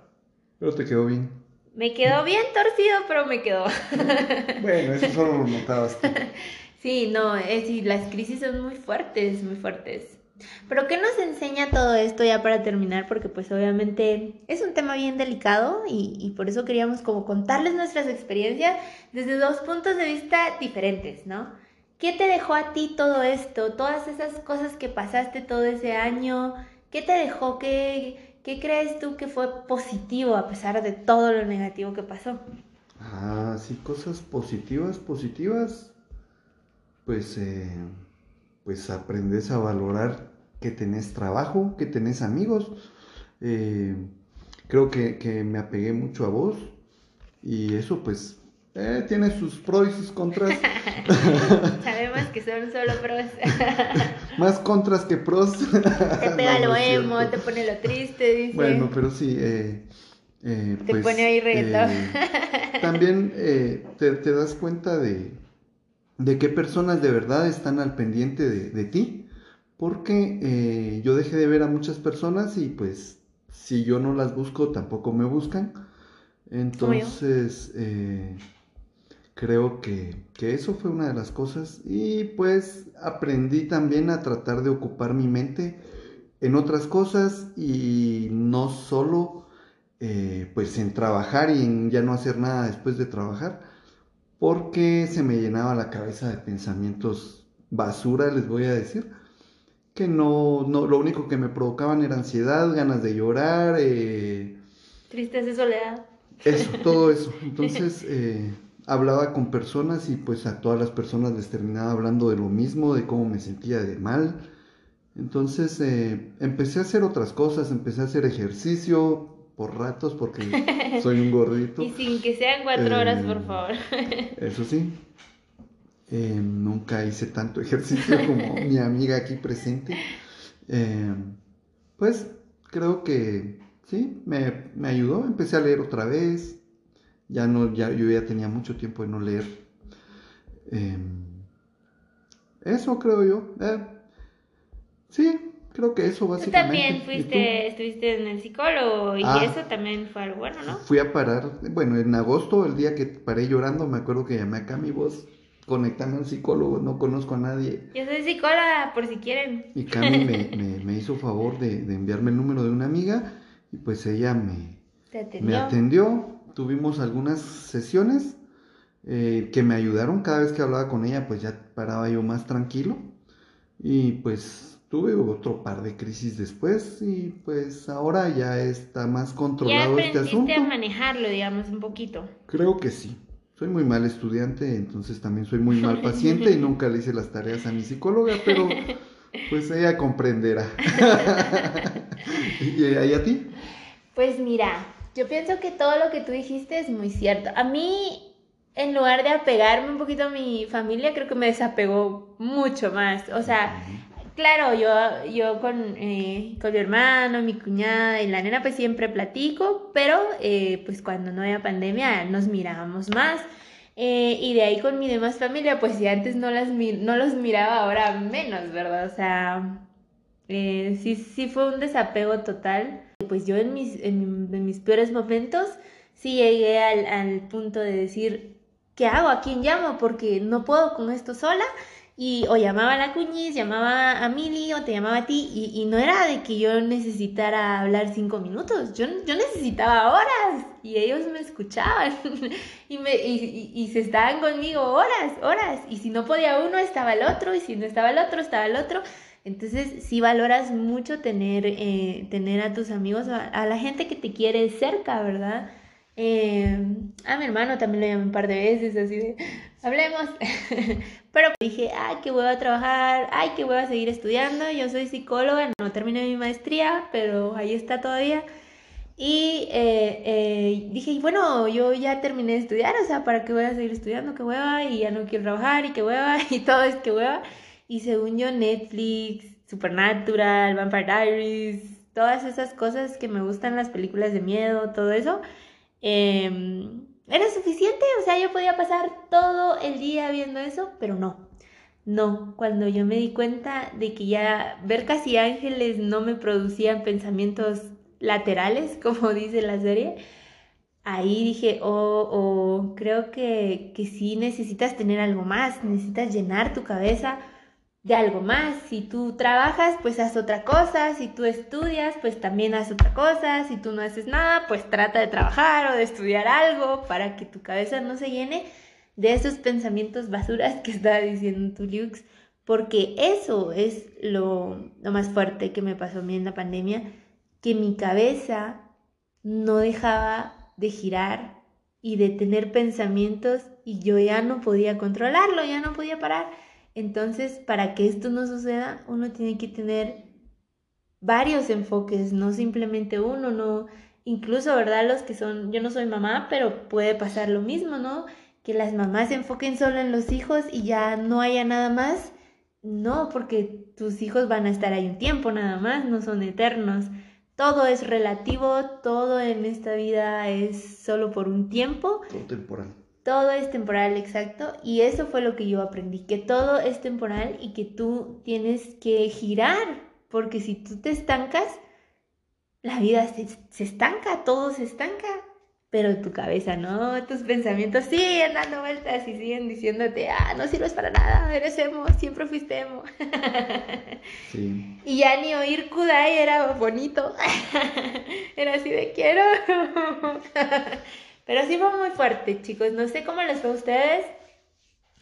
Pero te quedó bien. Me quedó bien torcido, pero me quedó. bueno, eso solo lo notabas Sí, no, es, y las crisis son muy fuertes, muy fuertes. Pero ¿qué nos enseña todo esto ya para terminar? Porque pues obviamente es un tema bien delicado y, y, por eso queríamos como contarles nuestras experiencias desde dos puntos de vista diferentes, ¿no? ¿Qué te dejó a ti todo esto? Todas esas cosas que pasaste todo ese año, ¿qué te dejó? ¿Qué, qué crees tú que fue positivo a pesar de todo lo negativo que pasó? Ah, sí, cosas positivas, positivas. Pues, eh, pues aprendes a valorar que tenés trabajo, que tenés amigos. Eh, creo que, me apegué mucho a vos y eso pues eh, tiene sus pros y sus contras. Sabemos que son solo pros. Más contras que pros. Te pega lo emo, te pone lo triste, dice. Bueno, pero sí. Eh, te pues, pone ahí reggaetón. también te, te, das cuenta de, de qué personas de verdad están al pendiente de, de ti porque eh, yo dejé de ver a muchas personas y pues si yo no las busco tampoco me buscan. Entonces eh, creo que, eso fue una de las cosas y pues aprendí también a tratar de ocupar mi mente en otras cosas y no solo eh, pues en trabajar y en ya no hacer nada después de trabajar porque se me llenaba la cabeza de pensamientos basura les voy a decir que no, no, lo único que me provocaban era ansiedad, ganas de llorar. Eh, Tristeza y soledad. Eso, todo eso. Entonces eh, hablaba con personas y pues a todas las personas les terminaba hablando de lo mismo, de cómo me sentía de mal. Entonces eh, empecé a hacer otras cosas, empecé a hacer ejercicio por ratos porque soy un gordito. y sin que sean cuatro horas, por favor. eso sí. Eh, nunca hice tanto ejercicio como mi amiga aquí presente. Eh, pues creo que sí, me, ayudó. Empecé a leer otra vez. Ya no, ya, yo ya tenía mucho tiempo de no leer. Eh, eso creo yo. sí, creo que eso básicamente. Tú también fuiste, estuviste en el psicólogo y ah. eso también fue algo bueno, ¿no? Fui a parar, bueno, en agosto, el día que paré llorando, me acuerdo que llamé acá a mi voz conectarme a un psicólogo, no conozco a nadie. Yo soy psicóloga, por si quieren. Y Cami me, hizo favor de, enviarme el número de una amiga y pues ella me, me atendió. Tuvimos algunas sesiones eh, que me ayudaron. Cada vez que hablaba con ella, pues ya paraba yo más tranquilo. Y pues tuve otro par de crisis después y pues ahora ya está más controlado este asunto. a manejarlo, digamos, un poquito. Creo que sí soy muy mal estudiante, entonces también soy muy mal paciente y nunca le hice las tareas a mi psicóloga, pero pues ella comprenderá. ¿Y a ti? Pues mira, yo pienso que todo lo que tú dijiste es muy cierto. A mí, en lugar de apegarme un poquito a mi familia, creo que me desapegó mucho más. O sea, claro, yo, yo con, eh, con mi hermano, mi cuñada y la nena pues siempre platico, pero eh, pues cuando no había pandemia nos mirábamos más. Eh, y de ahí con mi demás familia, pues si antes no, las no los miraba, ahora menos, ¿verdad? O sea, sí, sí fue un desapego total. Pues yo en mis, en, mis peores momentos sí llegué al, punto de decir, ¿qué hago? ¿A quién llamo? Porque no puedo con esto sola y o llamaba a la cuñiz, llamaba a Mili o te llamaba a ti y, no era de que yo necesitara hablar cinco minutos, yo, yo necesitaba horas y ellos me escuchaban y, me, y, se estaban conmigo horas, horas y si no podía uno estaba el otro y si no estaba el otro estaba el otro. Entonces sí valoras mucho tener, eh, tener a tus amigos, a, la gente que te quiere cerca, ¿verdad? Eh, a mi hermano también lo llamé un par de veces, así de, hablemos. Pero dije, ay, qué a trabajar, ay, qué a seguir estudiando. Yo soy psicóloga, no terminé mi maestría, pero ahí está todavía. Y eh, eh, dije, bueno, yo ya terminé de estudiar, o sea, ¿para qué voy a seguir estudiando? ¿Qué hueva? Y ya no quiero trabajar, y qué hueva, y todo es que hueva. Y según yo, Netflix, Supernatural, Vampire Diaries, todas esas cosas que me gustan, las películas de miedo, todo eso, eh, era suficiente, o sea, yo podía pasar todo el día viendo eso, pero no. No, cuando yo me di cuenta de que ya ver casi ángeles no me producían pensamientos laterales, como dice la serie, ahí dije, oh, oh creo que, que sí necesitas tener algo más, necesitas llenar tu cabeza de algo más. Si tú trabajas, pues haz otra cosa. Si tú estudias, pues también haz otra cosa. Si tú no haces nada, pues trata de trabajar o de estudiar algo para que tu cabeza no se llene de esos pensamientos basuras que estaba diciendo tu Lux. Porque eso es lo, lo más fuerte que me pasó a mí en la pandemia, que mi cabeza no dejaba de girar y de tener pensamientos y yo ya no podía controlarlo, ya no podía parar. Entonces, para que esto no suceda, uno tiene que tener varios enfoques, no simplemente uno, no, incluso, ¿verdad? Los que son, yo no soy mamá, pero puede pasar lo mismo, ¿no? Que las mamás se enfoquen solo en los hijos y ya no haya nada más. No, porque tus hijos van a estar ahí un tiempo nada más, no son eternos. Todo es relativo, todo en esta vida es solo por un tiempo. Todo temporal. Todo es temporal, exacto. Y eso fue lo que yo aprendí, que todo es temporal y que tú tienes que girar, porque si tú te estancas, la vida se, estanca, todo se estanca. Pero tu cabeza no, tus pensamientos siguen dando vueltas y siguen diciéndote, ah, no sirves para nada, eres emo, siempre fuiste emo. Sí. Y ya ni oír Kudai era bonito. era así de quiero. Pero sí fue muy fuerte, chicos. No sé cómo les fue a ustedes.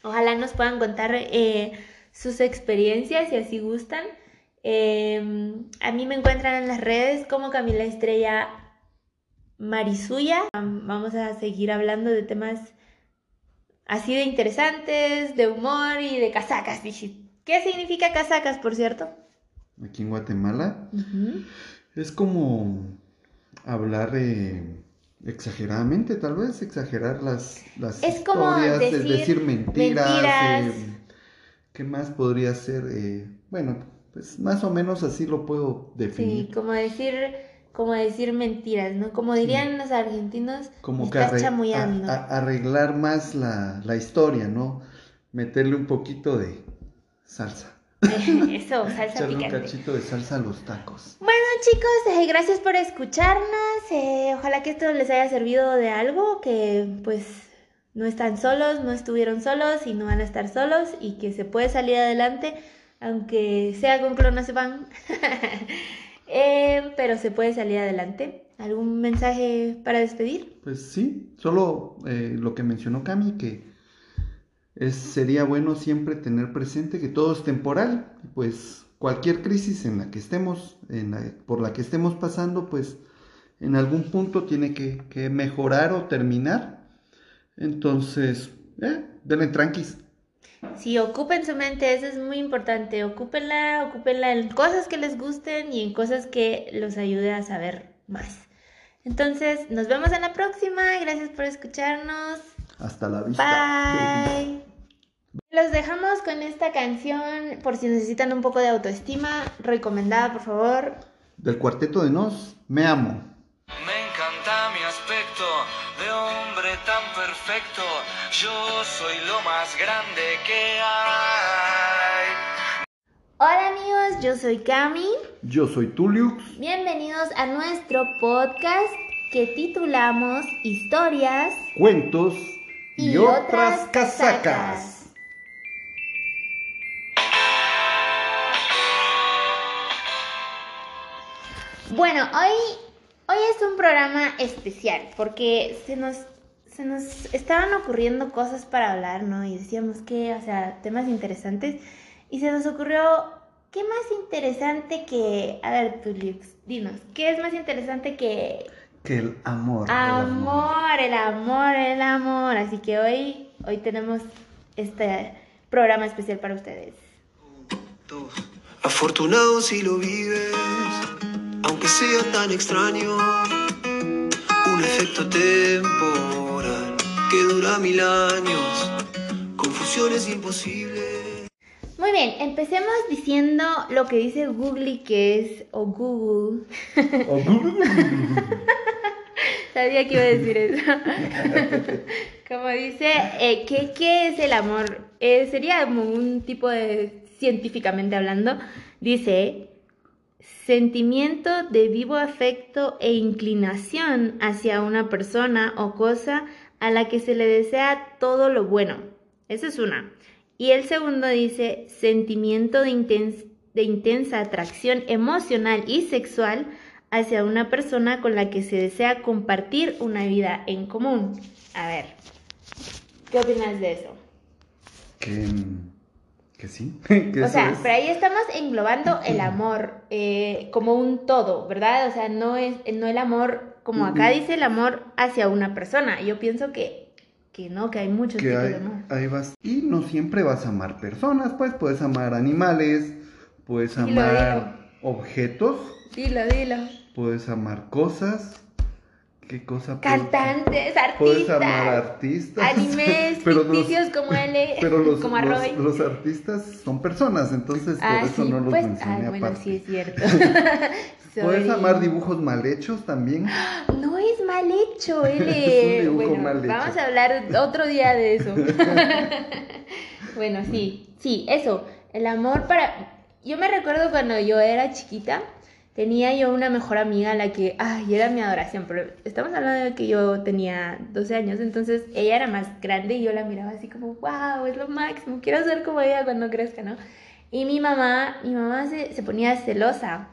Ojalá nos puedan contar eh, sus experiencias si así gustan. Em, a mí me encuentran en las redes como Camila Estrella Marisuya. Vamos a seguir hablando de temas así de interesantes, de humor y de casacas. ¿Qué significa casacas, por cierto? Aquí en Guatemala es como hablar... Eh exageradamente, tal vez, exagerar las, las es historias, decir, decir mentiras. Eh, ¿Qué más podría ser? Eh, bueno, pues más o menos así lo puedo definir. Sí, como decir, como decir mentiras, ¿no? Como dirían los argentinos, como que arreglar más la, la historia, ¿no? Meterle un poquito de salsa. Eso, salsa Echarle un cachito de salsa a los tacos. Bueno, chicos, eh, gracias por escucharnos. Eh, ojalá que esto les haya servido de algo, que pues no están solos, no estuvieron solos y no van a estar solos y que se puede salir adelante, aunque sea con clonazepam. eh, pero se puede salir adelante. ¿Algún mensaje para despedir? Pues sí, solo eh, lo que mencionó Cami, que sería bueno siempre tener presente que todo es temporal, pues cualquier crisis en la que estemos, en por la que estemos pasando, pues en algún punto tiene que, mejorar o terminar. Entonces, eh, denle tranquis. Sí, ocupen su mente, eso es muy importante. Ocúpenla, ocúpenla en cosas que les gusten y en cosas que los ayude a saber más. Entonces, nos vemos en la próxima. Gracias por escucharnos. Hasta la vista. Bye. Los dejamos con esta canción por si necesitan un poco de autoestima, recomendada por favor. Del cuarteto de Nos, Me Amo. Me encanta mi aspecto de hombre tan perfecto, yo soy lo más grande que hay. Hola amigos, yo soy Cami. Yo soy Tuliux. Bienvenidos a nuestro podcast que titulamos Historias, Cuentos y, otras casacas. Bueno, hoy, hoy es un programa especial porque se nos, se nos estaban ocurriendo cosas para hablar, ¿no? Y decíamos que, o sea, temas interesantes. Y se nos ocurrió, ¿qué más interesante que... A ver, Tulix, dinos, ¿qué es más interesante que... Que el amor. Amor, el amor, el amor. Así que hoy, hoy tenemos este programa especial para ustedes. Afortunado si lo vives, aunque sea tan extraño, un efecto temporal que dura mil años, confusiones imposibles. Muy bien, empecemos diciendo lo que dice Google que es, o Google. O Google. Sabía que iba a decir eso. Como dice, eh, ¿qué, ¿qué, es el amor? Eh, sería como un tipo de, científicamente hablando, dice, sentimiento de vivo afecto e inclinación hacia una persona o cosa a la que se le desea todo lo bueno. Esa es una. Y el segundo dice, sentimiento de, intensa atracción emocional y sexual hacia una persona con la que se desea compartir una vida en común. A ver, ¿qué opinas de eso? Que, que sí. o sea, pero ahí estamos englobando el amor eh, como un todo, ¿verdad? O sea, no es no el amor, como acá dice el amor hacia una persona. Yo pienso que, que no, que hay muchos tipos de amor. Ahí vas. Y no siempre vas a amar personas, pues puedes amar animales, puedes amar objetos. Dilo, dilo. Puedes amar cosas. ¿Qué cosa? Cantantes, artistas. Puedes amar artistas. Animes, ficticios como él, pero los, como Roy. Los, artistas son personas, entonces ah, por eso sí, no los pues, mencioné ah, bueno, aparte. sí es cierto. Puedes amar dibujos mal hechos también. No es mal hecho, él es un bueno, mal hecho. Vamos a hablar otro día de eso. bueno, sí, sí, eso. El amor para. Yo me recuerdo cuando yo era chiquita tenía yo una mejor amiga la que, ay, era mi adoración, pero estamos hablando de que yo tenía 12 años, entonces ella era más grande y yo la miraba así como, wow, es lo máximo, quiero ser como ella cuando crezca, ¿no? Y mi mamá, mi mamá se, se ponía celosa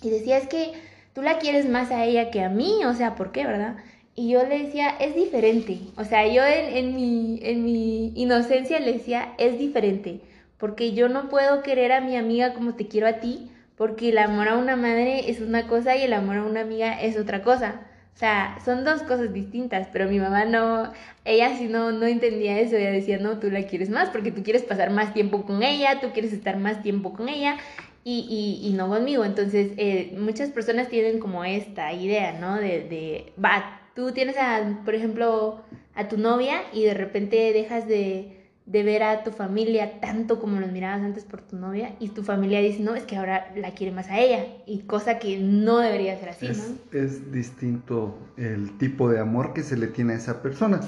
y decía, es que tú la quieres más a ella que a mí, o sea, ¿por qué, verdad? Y yo le decía, es diferente, o sea, yo en, en, mi, en mi inocencia le decía, es diferente, porque yo no puedo querer a mi amiga como te quiero a ti, porque el amor a una madre es una cosa y el amor a una amiga es otra cosa. O sea, son dos cosas distintas, pero mi mamá no, ella sí no, no entendía eso, ella decía, no, tú la quieres más porque tú quieres pasar más tiempo con ella, tú quieres estar más tiempo con ella y, y, y no conmigo. Entonces, eh, muchas personas tienen como esta idea, ¿no? De, de, va, tú tienes, a, por ejemplo, a tu novia y de repente dejas de de ver a tu familia tanto como los mirabas antes por tu novia y tu familia dice, no, es que ahora la quiere más a ella y cosa que no debería ser así, es, ¿no? Es distinto el tipo de amor que se le tiene a esa persona.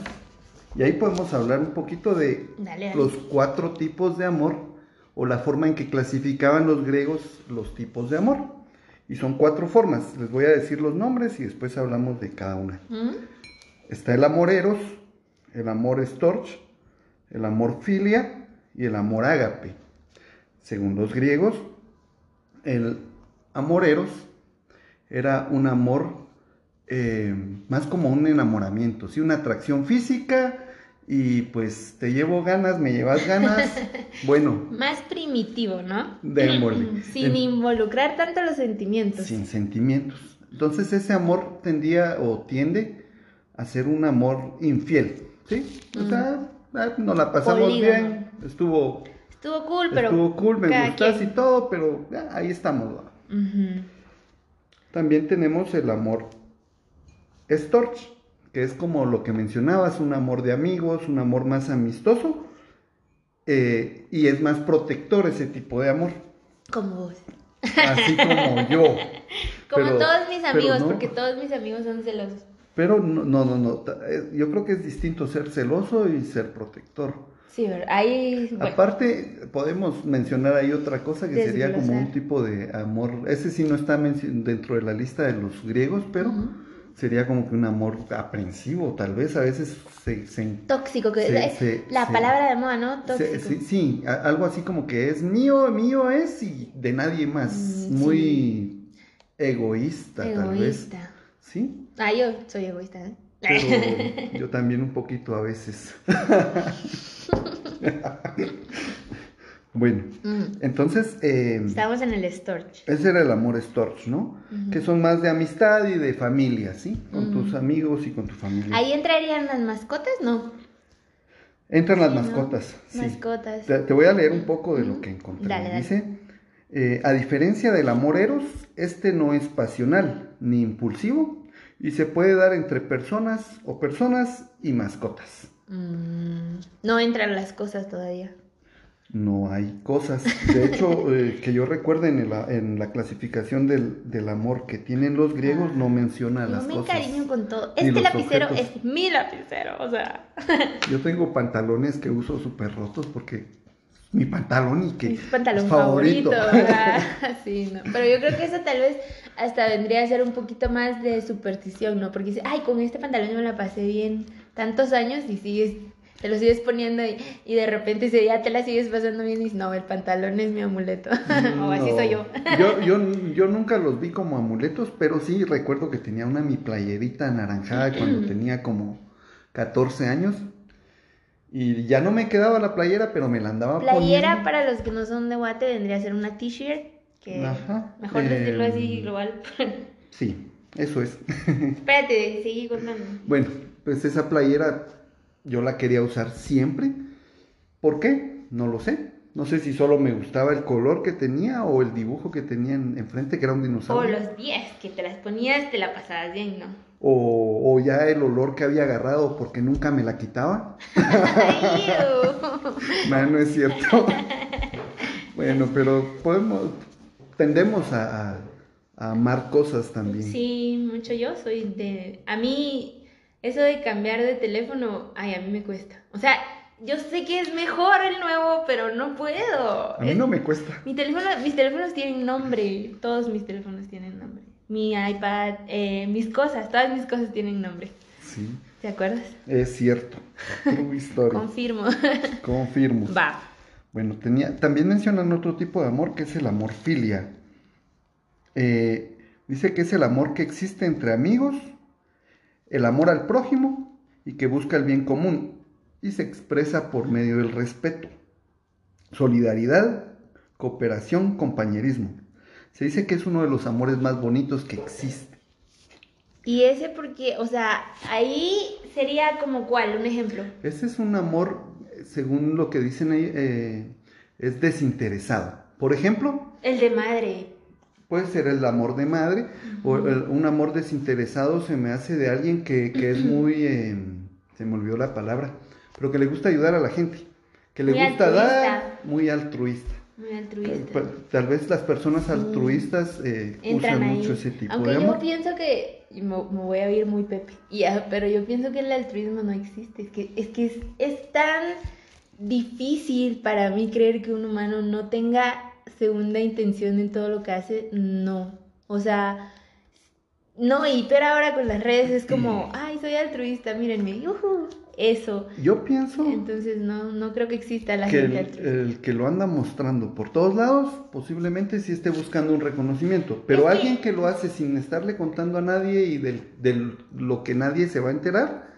Y ahí podemos hablar un poquito de dale, dale. los cuatro tipos de amor o la forma en que clasificaban los griegos los tipos de amor. Y son cuatro formas. Les voy a decir los nombres y después hablamos de cada una. ¿Mm? Está el amor eros, el amor storch, el amor filia y el amor ágape. Según los griegos, el amor eros era un amor eh, más como un enamoramiento, ¿sí? una atracción física y pues te llevo ganas, me llevas ganas, bueno. Más primitivo, ¿no? Démosle. Sin involucrar tanto los sentimientos. sin sentimientos. Entonces ese amor tendía o tiende a ser un amor infiel, ¿sí? O sea, nos la pasamos bien, estuvo, Estuvo cool, pero... estuvo cool, me gustas quien. y todo, pero ah, ahí estamos. También tenemos el amor storch, que es como lo que mencionabas, un amor de amigos, un amor más amistoso, eh, y es más protector ese tipo de amor, Como vos. así como yo. Como Pero- todos mis amigos, no. porque todos mis amigos son celosos. Pero no, no, no, eh, yo creo que es distinto ser celoso y ser protector. Sí, ahí... Bueno, Aparte, podemos mencionar ahí otra cosa que sería como un tipo de amor, ese sí no está dentro de la lista de los griegos, pero sería como que un amor aprensivo, tal vez a veces se... se- tóxico, que se- es se- la palabra de moda, ¿no? Tóxico. sí, sí, a- algo así como que es mío, mío es y de nadie más, Mm, muy... egoísta, tal vez. Egoísta. ¿Sí? Ah, yo soy egoísta, ¿eh? Pero yo también un poquito a veces. bueno, mm. entonces... Eh, Estamos en el Storch. Ese era el amor Storch, ¿no? Que son más de amistad y de familia, ¿sí? Con tus amigos y con tu familia. ¿Ahí entrarían las mascotas? No. Entran las mascotas. Sí. Mascotas. Te, voy a leer un poco de lo que encontré. Dice, eh, a diferencia del amor eros, este no es pasional ni impulsivo y se puede dar entre personas o personas y mascotas. Mm, no entran las cosas todavía. No hay cosas. De hecho, eh, que yo recuerde en, en la clasificación del, amor que tienen los griegos, no menciona las cosas. Me cariño con todo. Este lapicero es mi lapicero, o sea. Yo tengo pantalones que uso súper rotos porque mi pantalón y que. Mi pantalón favorito. sí, no. Pero yo creo que eso tal vez hasta vendría a ser un poquito más de superstición, ¿no? Porque dice, ay, con este pantalón yo me la pasé bien tantos años y sigues, te lo sigues poniendo y, de repente ese día te la sigues pasando bien y dices, no, el pantalón es mi amuleto. o así soy yo. yo. yo. nunca los vi como amuletos, pero sí recuerdo que tenía una mi playerita anaranjada cuando tenía como 14 años. Y ya no me quedaba la playera, pero me la andaba Playera, para los que no son de Guate, vendría a ser una t-shirt mejor decirlo así em, global. sí, eso es. Espérate, sigue contando. Bueno, pues esa playera yo la quería usar siempre. ¿Por qué? No lo sé. No sé si solo me gustaba el color que tenía o el dibujo que tenía enfrente, que era un dinosaurio. O los 10 que te las ponías, te la pasabas bien, ¿no? O, o ya el olor que había agarrado porque nunca me la quitaba. no, no es cierto. bueno, pero podemos, tendemos a, amar cosas también. Sí, mucho yo soy de... A mí, eso de cambiar de teléfono, ay, a mí me cuesta. O sea, yo sé que es mejor el nuevo, pero no puedo. A mí no me cuesta. Mi teléfono, mis teléfonos tienen nombre, todos mis teléfonos. Mi iPad, eh, mis cosas, todas mis cosas tienen nombre. Sí. ¿Te acuerdas? Es cierto. Tu historia. Confirmo. Confirmo. Va. Bueno, tenía, también mencionan otro tipo de amor que es el amor filia. Eh, dice que es el amor que existe entre amigos, el amor al prójimo y que busca el bien común y se expresa por medio del respeto, solidaridad, cooperación, compañerismo. Se dice que es uno de los amores más bonitos que existe. Y ese porque, o sea, ahí sería como cuál, un ejemplo. Ese es un amor según lo que dicen ahí, eh, es desinteresado. Por ejemplo... El de madre. Puede ser el amor de madre o un amor desinteresado se me hace de alguien que, es muy... Eh, se me olvidó la palabra, pero que le gusta ayudar a la gente, que le gusta dar, muy altruista. Muy altruista. Tal, vez las personas altruistas eh, usan mucho ese tipo de amor. Yo pienso que me, me, voy a oír muy pepe. Ya, pero yo pienso que el altruismo no existe. Es que es, que es, tan difícil para mí creer que un humano no tenga segunda intención en todo lo que hace. No. O sea, no, y pero ahora con las redes es como, ay, soy altruista, mírenme, eso. Yo pienso. Entonces no, no creo que exista la gente el, que lo anda mostrando por todos lados, posiblemente sí esté buscando un reconocimiento. Pero alguien que... lo hace sin estarle contando a nadie y de lo que nadie se va a enterar,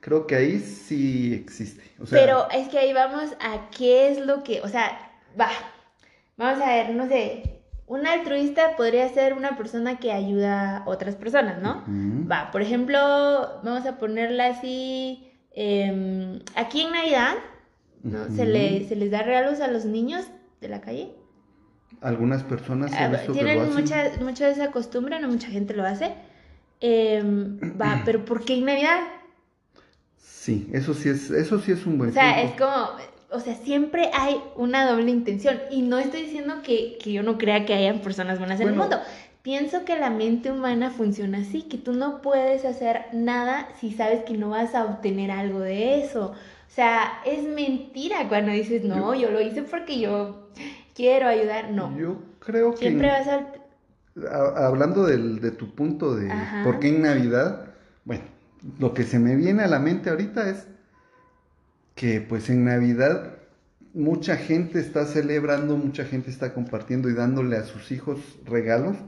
creo que ahí sí existe. pero es que ahí vamos a qué es lo que, o sea, va, vamos a ver, no sé. Un altruista podría ser una persona que ayuda a otras personas, ¿no? Va, por ejemplo, vamos a ponerla así, Em, aquí en Navidad, ¿no? se, le, se les da regalos a los niños de la calle. Algunas personas ah, tienen mucha, mucha de esa costumbre, no mucha gente lo hace. Em, va, pero ¿por qué en Navidad? Sí, eso sí es, eso sí es un buen O sea, es como, o sea, siempre hay una doble intención. Y no estoy diciendo que, que yo no crea que hayan personas buenas en el mundo. Pienso que la mente humana funciona así, que tú no puedes hacer nada si sabes que no vas a obtener algo de eso. O sea, es mentira cuando dices, no, yo, lo hice porque yo quiero ayudar. No. Yo creo que... Siempre vas a... Hablando de tu punto de por qué en Navidad, bueno, lo que se me viene a la mente ahorita es que pues en Navidad mucha gente está celebrando, mucha gente está compartiendo y dándole a sus hijos regalos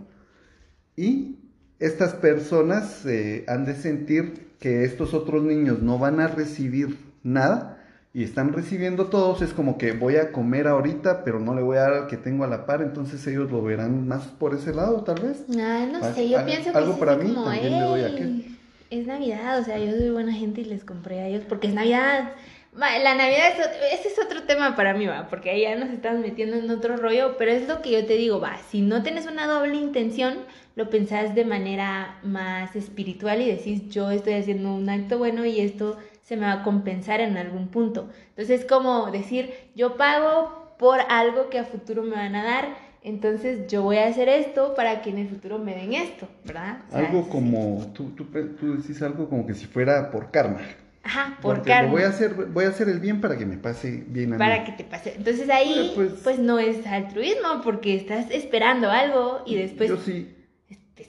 Y estas personas eh, han de sentir que estos otros niños no van a recibir nada y están recibiendo todos, es como que voy a comer ahorita, pero no le voy a dar al que tengo a la par, entonces ellos lo verán más por ese lado, tal vez. No sé, yo pienso que algo para mí como, también le doy a aquel. Es Navidad, o sea, yo soy buena gente y les compré a ellos porque es Navidad. La Navidad, es, ese es otro tema para mí, va, porque ahí ya nos estamos metiendo en otro rollo, pero es lo que yo te digo, va, si no tienes una doble intención, lo pensás de manera más espiritual y decís, yo estoy haciendo un acto bueno y esto se me va a compensar en algún punto. Entonces, es como decir, yo pago por algo que a futuro me van a dar, entonces yo voy a hacer esto para que en el futuro me den esto, ¿verdad? algo como, tú, tú, tú, decís algo como que si fuera por karma. Ajá, por karma. voy a hacer, voy a hacer el bien para que me pase bien a Para que te pase. Entonces ahí, pues, pues, no es altruismo, porque estás esperando algo y después... Yo sí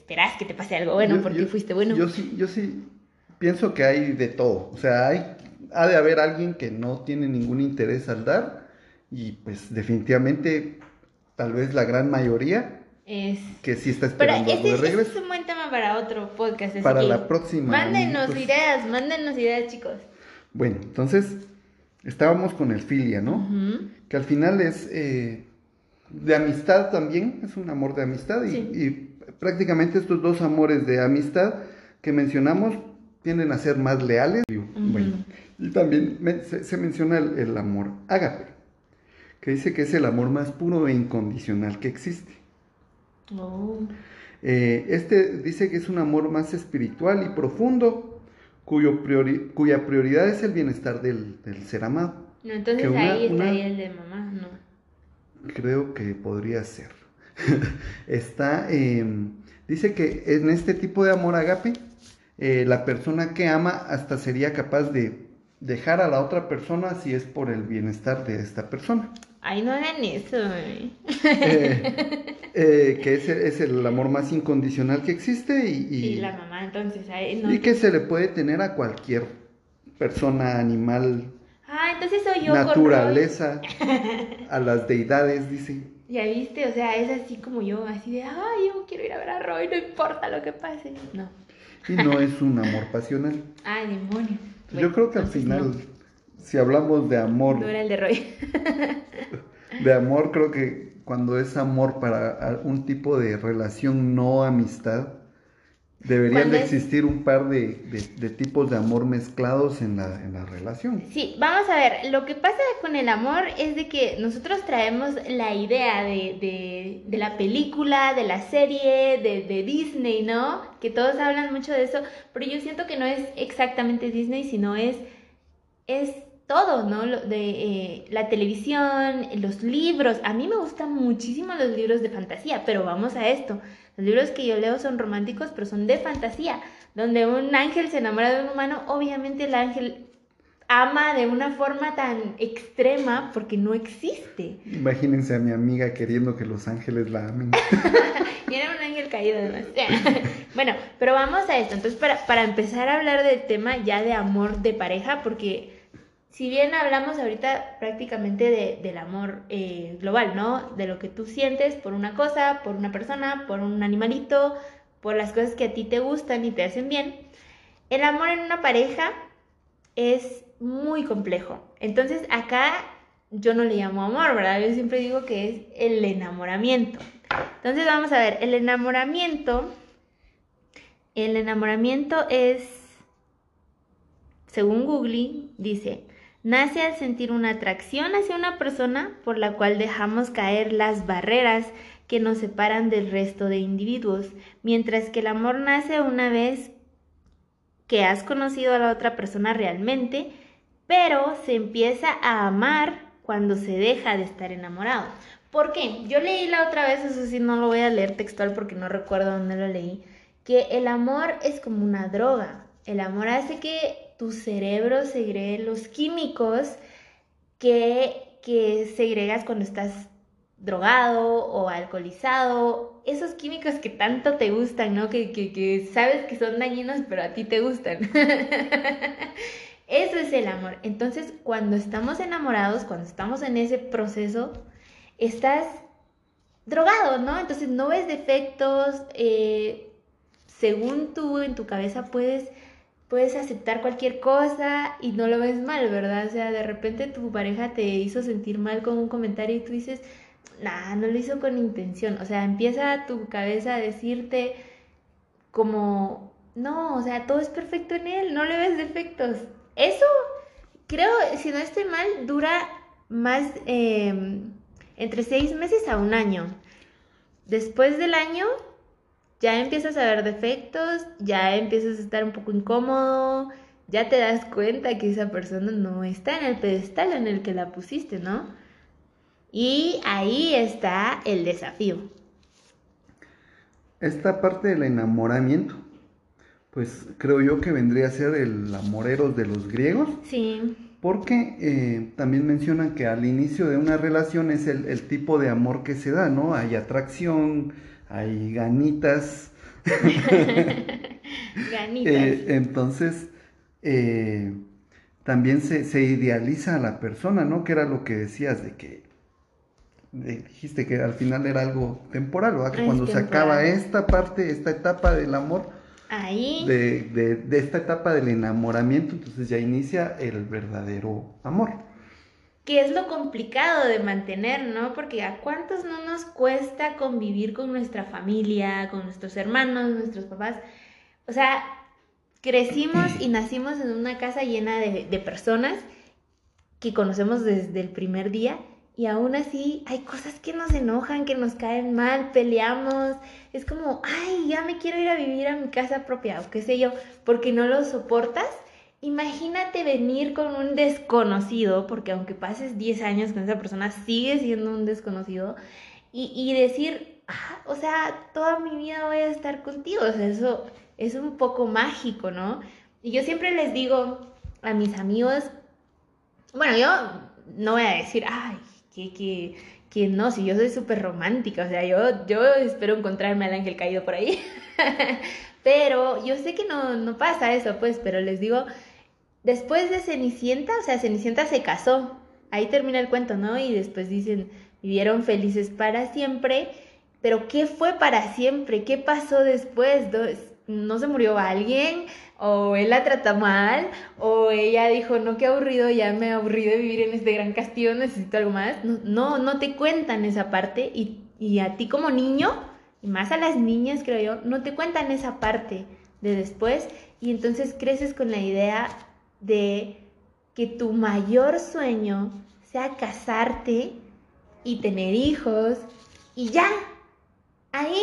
esperas que te pase algo bueno porque fuiste bueno. Yo sí, yo sí pienso que hay de todo. O sea, hay, ha de haber alguien que no tiene ningún interés al dar y pues definitivamente tal vez la gran mayoría es que sí está esperando Pero algo de regreso. es un buen tema para otro podcast. para la próxima. Mándenos ideas, mándenos ideas, chicos. Bueno, entonces estábamos con el filia, ¿no? Que al final es eh, de amistad también, es un amor de amistad y prácticamente estos dos amores de amistad que mencionamos tienden a ser más leales. Bueno, y también se, menciona el, amor ágape, que dice que es el amor más puro e incondicional que existe. Oh. Eh, este dice que es un amor más espiritual y profundo, cuyo cuya prioridad es el bienestar del, ser amado. No, entonces ahí estaría el de mamá, no. Creo que podría ser. está, em, dice que en este tipo de amor agape, eh, la persona que ama hasta sería capaz de dejar a la otra persona si es por el bienestar de esta persona. Ay, no hagan eso. Eh, eh, que es, el amor más incondicional que existe y, la mamá, entonces. Y que se le puede tener a cualquier persona, animal. Ah, entonces soy yo. Naturaleza, a las deidades, dice. Ya viste, o sea, es así como yo, así de, ay, yo quiero ir a ver a Roy, no importa lo que pase. No. Y no es un amor pasional. Ay, demonio. yo creo que al final, si hablamos de amor. No era el de Roy. de amor, creo que cuando es amor para un tipo de relación no amistad, Deberían de existir un par de, tipos de amor mezclados en la, en la, relación. Sí, vamos a ver, lo que pasa con el amor es de que nosotros traemos la idea de, la película, de la serie, de, Disney, ¿no? Que todos hablan mucho de eso, pero yo siento que no es exactamente Disney, sino es, es todo, ¿no? De eh, la televisión, los libros. A mí me gustan muchísimo los libros de fantasía, pero vamos a esto. Los libros que yo leo son románticos, pero son de fantasía, donde un ángel se enamora de un humano, obviamente el ángel ama de una forma tan extrema porque no existe. Imagínense a mi amiga queriendo que los ángeles la amen. y era un ángel caído además. bueno, pero vamos a esto. Entonces, para, para empezar a hablar del tema ya de amor de pareja, porque si bien hablamos ahorita prácticamente de, del amor eh, global, ¿no? De lo que tú sientes por una cosa, por una persona, por un animalito, por las cosas que a ti te gustan y te hacen bien, el amor en una pareja es muy complejo. Entonces acá yo no le llamo amor, ¿verdad? Yo siempre digo que es el enamoramiento. Entonces vamos a ver, el enamoramiento, el enamoramiento es, según Google, dice, nace al sentir una atracción hacia una persona por la cual dejamos caer las barreras que nos separan del resto de individuos, mientras que el amor nace una vez que has conocido a la otra persona realmente, pero se empieza a amar cuando se deja de estar enamorado. ¿Por qué? Yo leí la otra vez, eso sí, no lo voy a leer textual porque no recuerdo dónde lo leí, que el amor es como una droga. El amor hace que tu cerebro segregue los químicos que, que segregas cuando estás drogado o alcoholizado, esos químicos que tanto te gustan, ¿no? Que, que, sabes que son dañinos, pero a ti te gustan. Eso es el amor. Entonces, cuando estamos enamorados, cuando estamos en ese proceso, estás drogado, ¿no? Entonces no ves defectos, eh, según tú en tu cabeza puedes, puedes aceptar cualquier cosa y no lo ves mal, ¿verdad? O sea, de repente tu pareja te hizo sentir mal con un comentario y tú dices, nah, no lo hizo con intención. O sea, empieza tu cabeza a decirte como, no, o sea, todo es perfecto en él, no le ves defectos. Eso, creo, si no estoy mal, dura más em, entre seis meses a un año. Después del año, ya empiezas a ver defectos, ya empiezas a estar un poco incómodo, ya te das cuenta que esa persona no está en el pedestal en el que la pusiste, ¿no? Y ahí está el desafío. Esta parte del enamoramiento, pues creo yo que vendría a ser el amoreros de los griegos. Sí. Porque eh, también mencionan que al inicio de una relación es el, tipo de amor que se da, ¿no? Hay atracción, hay ganitas. ganitas. Eh, entonces, eh, también se, se, idealiza a la persona, ¿no? Que era lo que decías de que dijiste que al final era algo temporal, ¿verdad? Que cuando se acaba esta parte, esta etapa del amor, Ahí. De, de, esta etapa del enamoramiento, entonces ya inicia el verdadero amor. Que es lo complicado de mantener, ¿no? Porque a cuántos no nos cuesta convivir con nuestra familia, con nuestros hermanos, nuestros papás. O sea, crecimos y nacimos en una casa llena de, personas que conocemos desde el primer día y aún así hay cosas que nos enojan, que nos caen mal, peleamos. Es como, ay, ya me quiero ir a vivir a mi casa propia o qué sé yo, porque no lo soportas. Imagínate venir con un desconocido, porque aunque pases 10 años con esa persona, sigue siendo un desconocido, y, y decir, ah, o sea, toda mi vida voy a estar contigo. O sea, eso es un poco mágico, ¿no? Y yo siempre les digo a mis amigos, bueno, yo no voy a decir, ay, que, que, no, si yo soy súper romántica, o sea, yo, yo espero encontrarme al ángel caído por ahí. pero yo sé que no, no pasa eso, pues, pero les digo, después de Cenicienta, o sea, Cenicienta se casó, ahí termina el cuento, ¿no? Y después dicen, vivieron felices para siempre, pero ¿qué fue para siempre? ¿Qué pasó después? ¿No se murió alguien? o él la trata mal, o ella dijo, no, qué aburrido, ya me he aburrido de vivir en este gran castillo, necesito algo más. No, no, te cuentan esa parte y, y a ti como niño, y más a las niñas creo yo, no te cuentan esa parte de después y entonces creces con la idea de que tu mayor sueño sea casarte y tener hijos y ya, ahí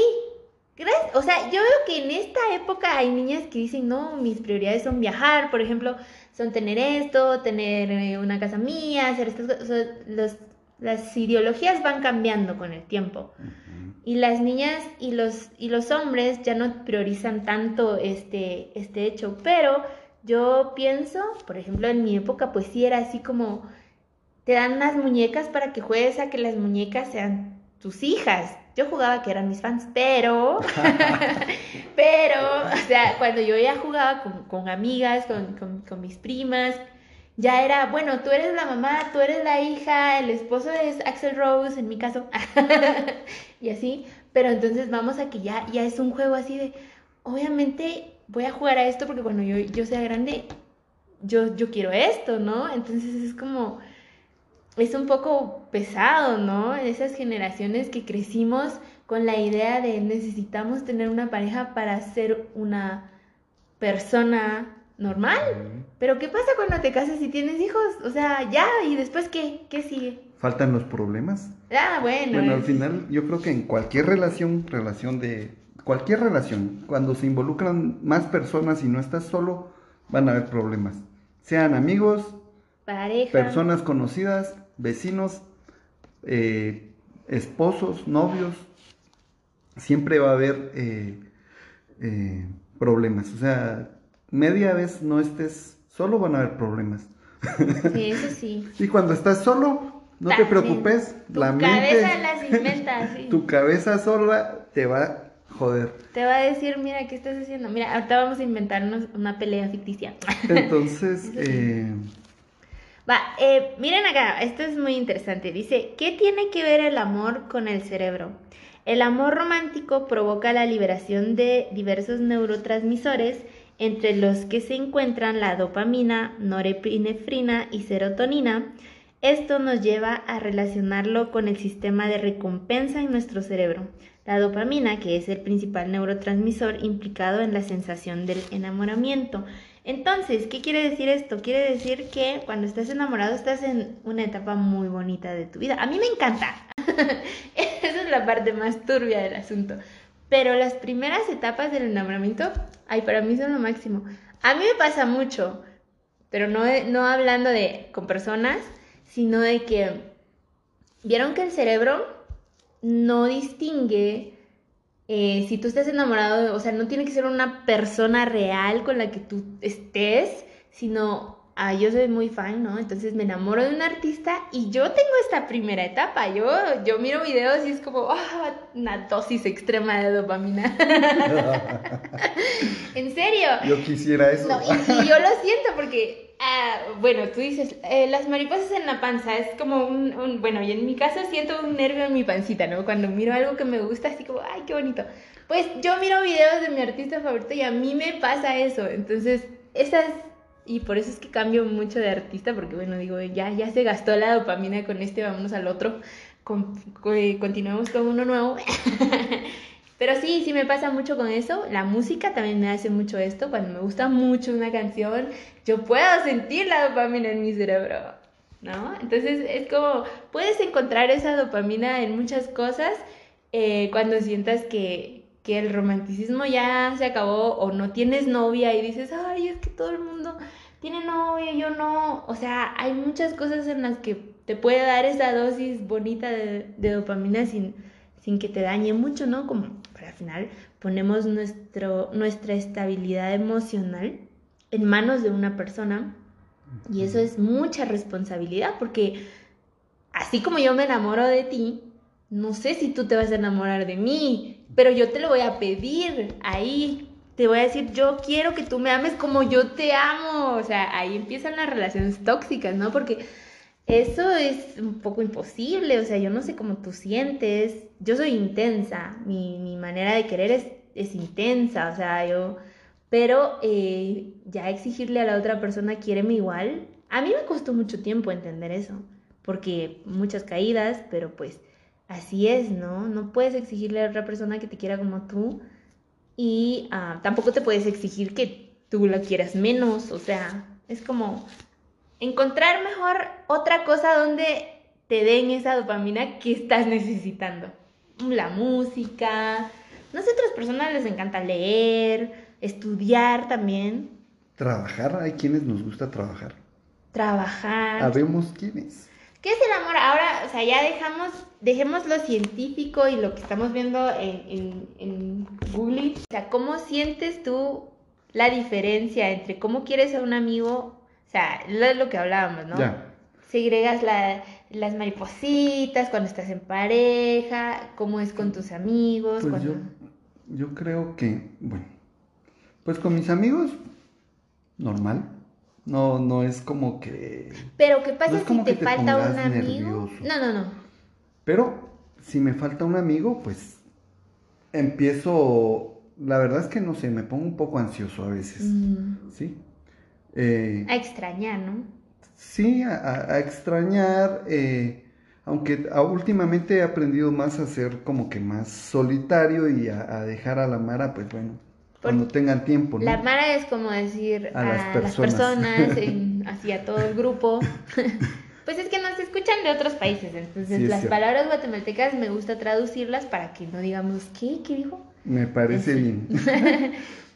o sea, yo veo que en esta época hay niñas que dicen, no, mis prioridades son viajar, por ejemplo, son tener esto, tener eh, una casa mía, hacer estas cosas. los, las ideologías van cambiando con el tiempo. Y las niñas y los, y los hombres ya no priorizan tanto este, este hecho. Pero yo pienso, por ejemplo, en mi época, pues sí era así como, te dan unas muñecas para que juegues a que las muñecas sean tus hijas. Yo jugaba que eran mis fans, pero, pero, o sea, cuando yo ya jugaba con, amigas, con, mis primas, ya era, bueno, tú eres la mamá, tú eres la hija, el esposo es Axel Rose, en mi caso, y así, pero entonces vamos a que ya, ya es un juego así de, obviamente voy a jugar a esto porque cuando yo, yo sea grande, yo, yo quiero esto, ¿no? Entonces es como es un poco pesado, ¿no? Esas generaciones que crecimos con la idea de necesitamos tener una pareja para ser una persona normal. Pero ¿qué pasa cuando te casas y tienes hijos? O sea, ya, ¿y después qué? ¿Qué sigue? ¿Faltan los problemas? Ah, bueno. Bueno, al final yo creo que en cualquier relación, relación de... Cualquier relación, cuando se involucran más personas y no estás solo, van a haber problemas. Sean amigos, personas conocidas, vecinos, eh, esposos, novios, siempre va a haber eh, eh, problemas. O sea, media vez no estés solo, van a haber problemas. Sí, eso sí. y cuando estás solo, no te preocupes, tu la cabeza las inventa, sí. Tu cabeza sola te va joder. Te va a decir, mira, ¿qué estás haciendo? Mira, ahorita vamos a inventarnos una pelea ficticia. Entonces, eh, Va, eh, miren acá, esto es muy interesante. Dice, ¿qué tiene que ver el amor con el cerebro? El amor romántico provoca la liberación de diversos neurotransmisores, entre los que se encuentran la dopamina, norepinefrina y serotonina. Esto nos lleva a relacionarlo con el sistema de recompensa en nuestro cerebro. La dopamina, que es el principal neurotransmisor implicado en la sensación del enamoramiento. Entonces, ¿qué quiere decir esto? Quiere decir que cuando estás enamorado estás en una etapa muy bonita de tu vida. A mí me encanta. Esa es la parte más turbia del asunto. Pero las primeras etapas del enamoramiento, ay, para mí son lo máximo. A mí me pasa mucho, pero no, no hablando de con personas, sino de que vieron que el cerebro no distingue eh, si tú estás enamorado, o sea, no tiene que ser una persona real con la que tú estés, sino, ah, yo soy muy fan, ¿no? Entonces me enamoro de un artista y yo tengo esta primera etapa, yo, yo miro videos y es como, ah, una dosis extrema de dopamina. en serio. Yo quisiera eso. No, y, y yo lo siento porque Ah, bueno, tú dices, eh, las mariposas en la panza, es como un, bueno, y en mi caso siento un nervio en mi pancita, ¿no? Cuando miro algo que me gusta, así como, ay, qué bonito. Pues yo miro videos de mi artista favorito y a mí me pasa eso, entonces, esas, y por eso es que cambio mucho de artista, porque bueno, digo, ya, ya se gastó la dopamina con este, vámonos al otro, con, continuemos con uno nuevo. Pero sí, sí me pasa mucho con eso. La música también me hace mucho esto. Cuando me gusta mucho una canción, yo puedo sentir la dopamina en mi cerebro, ¿no? Entonces es como, puedes encontrar esa dopamina en muchas cosas eh, cuando sientas que, que el romanticismo ya se acabó o no tienes novia y dices, ay, es que todo el mundo tiene novia, yo no. O sea, hay muchas cosas en las que te puede dar esa dosis bonita de, de dopamina sin, sin que te dañe mucho, ¿no? Como al final ponemos nuestro, nuestra estabilidad emocional en manos de una persona y eso es mucha responsabilidad porque así como yo me enamoro de ti, no sé si tú te vas a enamorar de mí, pero yo te lo voy a pedir ahí. Te voy a decir, yo quiero que tú me ames como yo te amo. O sea, ahí empiezan las relaciones tóxicas, ¿no? Porque eso es un poco imposible, o sea, yo no sé cómo tú sientes, yo soy intensa, mi, manera de querer es, es, intensa, o sea, yo, pero eh, ya exigirle a la otra persona quiéreme igual, a mí me costó mucho tiempo entender eso, porque muchas caídas, pero pues así es, ¿no? No puedes exigirle a otra persona que te quiera como tú y ah, tampoco te puedes exigir que tú la quieras menos, o sea, es como encontrar mejor otra cosa donde te den esa dopamina que estás necesitando. La música. No sé, otras personas les encanta leer, estudiar también. Trabajar, hay quienes nos gusta trabajar. Trabajar. Sabemos quiénes. ¿Qué es el amor? Ahora, o sea, ya dejamos, dejemos lo científico y lo que estamos viendo en, en, en Google. O sea, ¿cómo sientes tú la diferencia entre cómo quieres a un amigo o sea, es lo que hablábamos, ¿no? Ya. Segregas las maripositas cuando estás en pareja, cómo es con tus amigos. Pues yo, yo creo que, bueno, pues con mis amigos, normal. No, no es como que. Pero ¿qué pasa si te, falta un amigo? No, no, no. Pero si me falta un amigo, pues empiezo. La verdad es que no sé, me pongo un poco ansioso a veces. Mm. ¿Sí? Eh, a extrañar, ¿no? Sí, a, extrañar, eh, aunque últimamente he aprendido más a ser como que más solitario y a, dejar a la Mara, pues bueno, cuando tengan tiempo. ¿no? La Mara es como decir a, las personas, así a todo el grupo. pues es que nos escuchan de otros países, entonces las palabras guatemaltecas me gusta traducirlas para que no digamos, ¿qué? ¿Qué dijo? Me parece bien.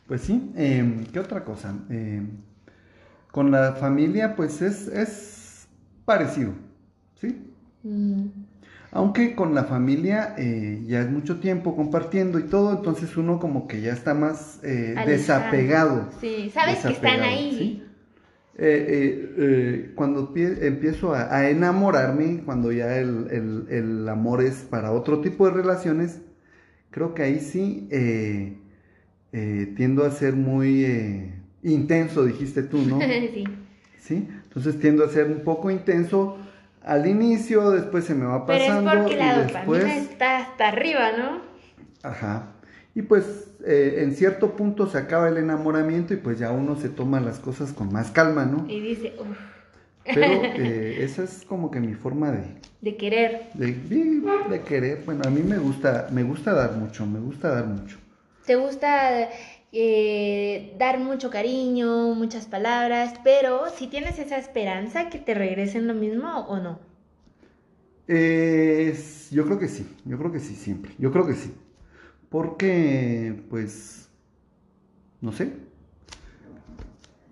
pues sí, em, ¿qué otra cosa? Eh, con la familia, pues es, es parecido, ¿sí? Mm. Aunque con la familia eh, ya es mucho tiempo compartiendo y todo, entonces uno como que ya está más eh, desapegado. Sí, sabes que están ahí. Eh, cuando empiezo a, enamorarme, cuando ya el, el, amor es para otro tipo de relaciones, creo que ahí sí tiendo a ser muy intenso, dijiste tú, ¿no? sí. ¿sí? Entonces tiendo a ser un poco intenso al inicio, después se me va pasando. Pero es porque la dopamina está hasta arriba, ¿no? Ajá. Y pues eh, en cierto punto se acaba el enamoramiento y pues ya uno se toma las cosas con más calma, ¿no? Y dice, uff. Pero eh, esa es como que mi forma de... De querer. De, de, querer. Bueno, a mí me gusta, me gusta dar mucho, me gusta dar mucho. ¿Te gusta eh, dar mucho cariño, muchas palabras, pero si tienes esa esperanza que te regresen lo mismo o no. yo creo que sí, yo creo que sí, siempre, yo creo que sí. Porque, pues, no sé,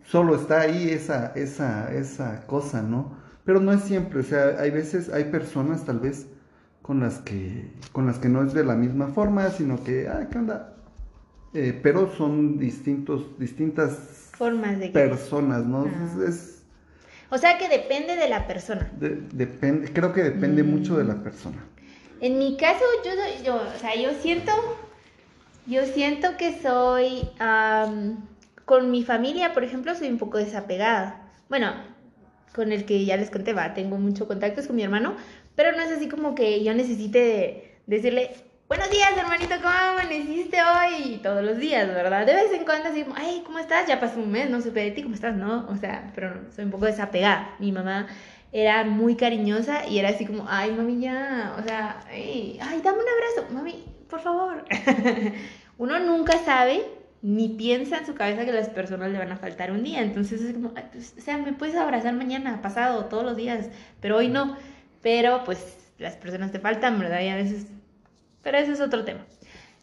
solo está ahí esa, esa, esa cosa, ¿no? Pero no es siempre, o sea, hay veces, hay personas tal vez con las que, con las que no es de la misma forma, sino que, ah, ¿qué onda? Eh, pero son distintos, distintas formas de personas, ¿no? Es, o sea que depende de la persona. depende, creo que depende mucho de la mm. persona. En mi caso, yo, yo, o sea, yo siento, yo siento que soy, con mi familia, por ejemplo, soy un poco desapegada. Bueno, con el que ya les conté, va, tengo mucho contacto con mi hermano, pero no es así como que yo necesite decirle, Buenos días, hermanito, ¿cómo amaneciste hoy? Todos los días, ¿verdad? De vez en cuando así como, ay, ¿cómo estás? Ya pasó un mes, no supe de ti, ¿cómo estás? No, o sea, pero soy un poco desapegada. Mi mamá era muy cariñosa y era así como, ay, mami, ya, o sea, ay, ay dame un abrazo, mami, por favor. Uno nunca sabe ni piensa en su cabeza que las personas le van a faltar un día. Entonces es como, pues, o sea, me puedes abrazar mañana, pasado, todos los días, pero hoy no. Pero pues las personas te faltan, ¿verdad? Y a veces pero ese es otro tema.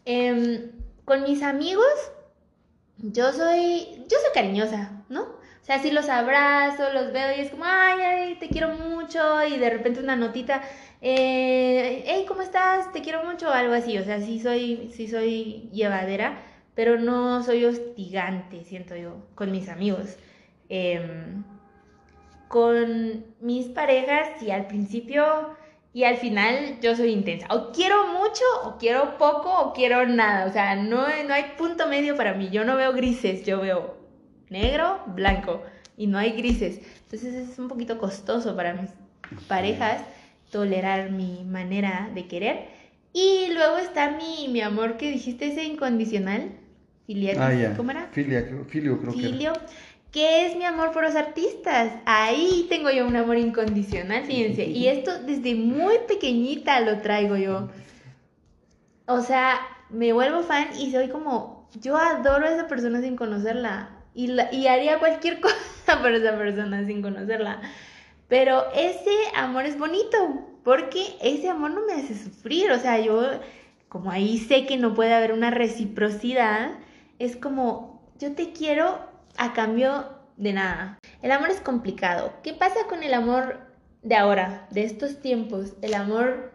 Em, con mis amigos, yo soy, yo soy cariñosa, ¿no? O sea, si los abrazo, los veo y es como, ay, ay, te quiero mucho, y de repente una notita, eh, hey, ¿cómo estás? Te quiero mucho, algo así. O sea, sí soy, sí soy llevadera, pero no soy hostigante, siento yo, con mis amigos. Em, con mis parejas, y al principio y al final yo soy intensa. O quiero mucho, o quiero poco, o quiero nada. O sea, no, no hay punto medio para mí. Yo no veo grises, yo veo negro, blanco. Y no hay grises. Entonces es un poquito costoso para mis parejas tolerar mi manera de querer. Y luego está mi, mi amor que dijiste, ese incondicional. Filial, ah, ¿cómo era? Filio, filio creo filio. que ¿Qué es mi amor por los artistas? Ahí tengo yo un amor incondicional, fíjense. Y esto desde muy pequeñita lo traigo yo. O sea, me vuelvo fan y soy como, yo adoro a esa persona sin conocerla. Y, y haría cualquier cosa por esa persona sin conocerla. Pero ese amor es bonito, porque ese amor no me hace sufrir. O sea, yo, como ahí sé que no puede haber una reciprocidad, es como, yo te quiero a cambio de nada. El amor es complicado. ¿Qué pasa con el amor de ahora, de estos tiempos? El amor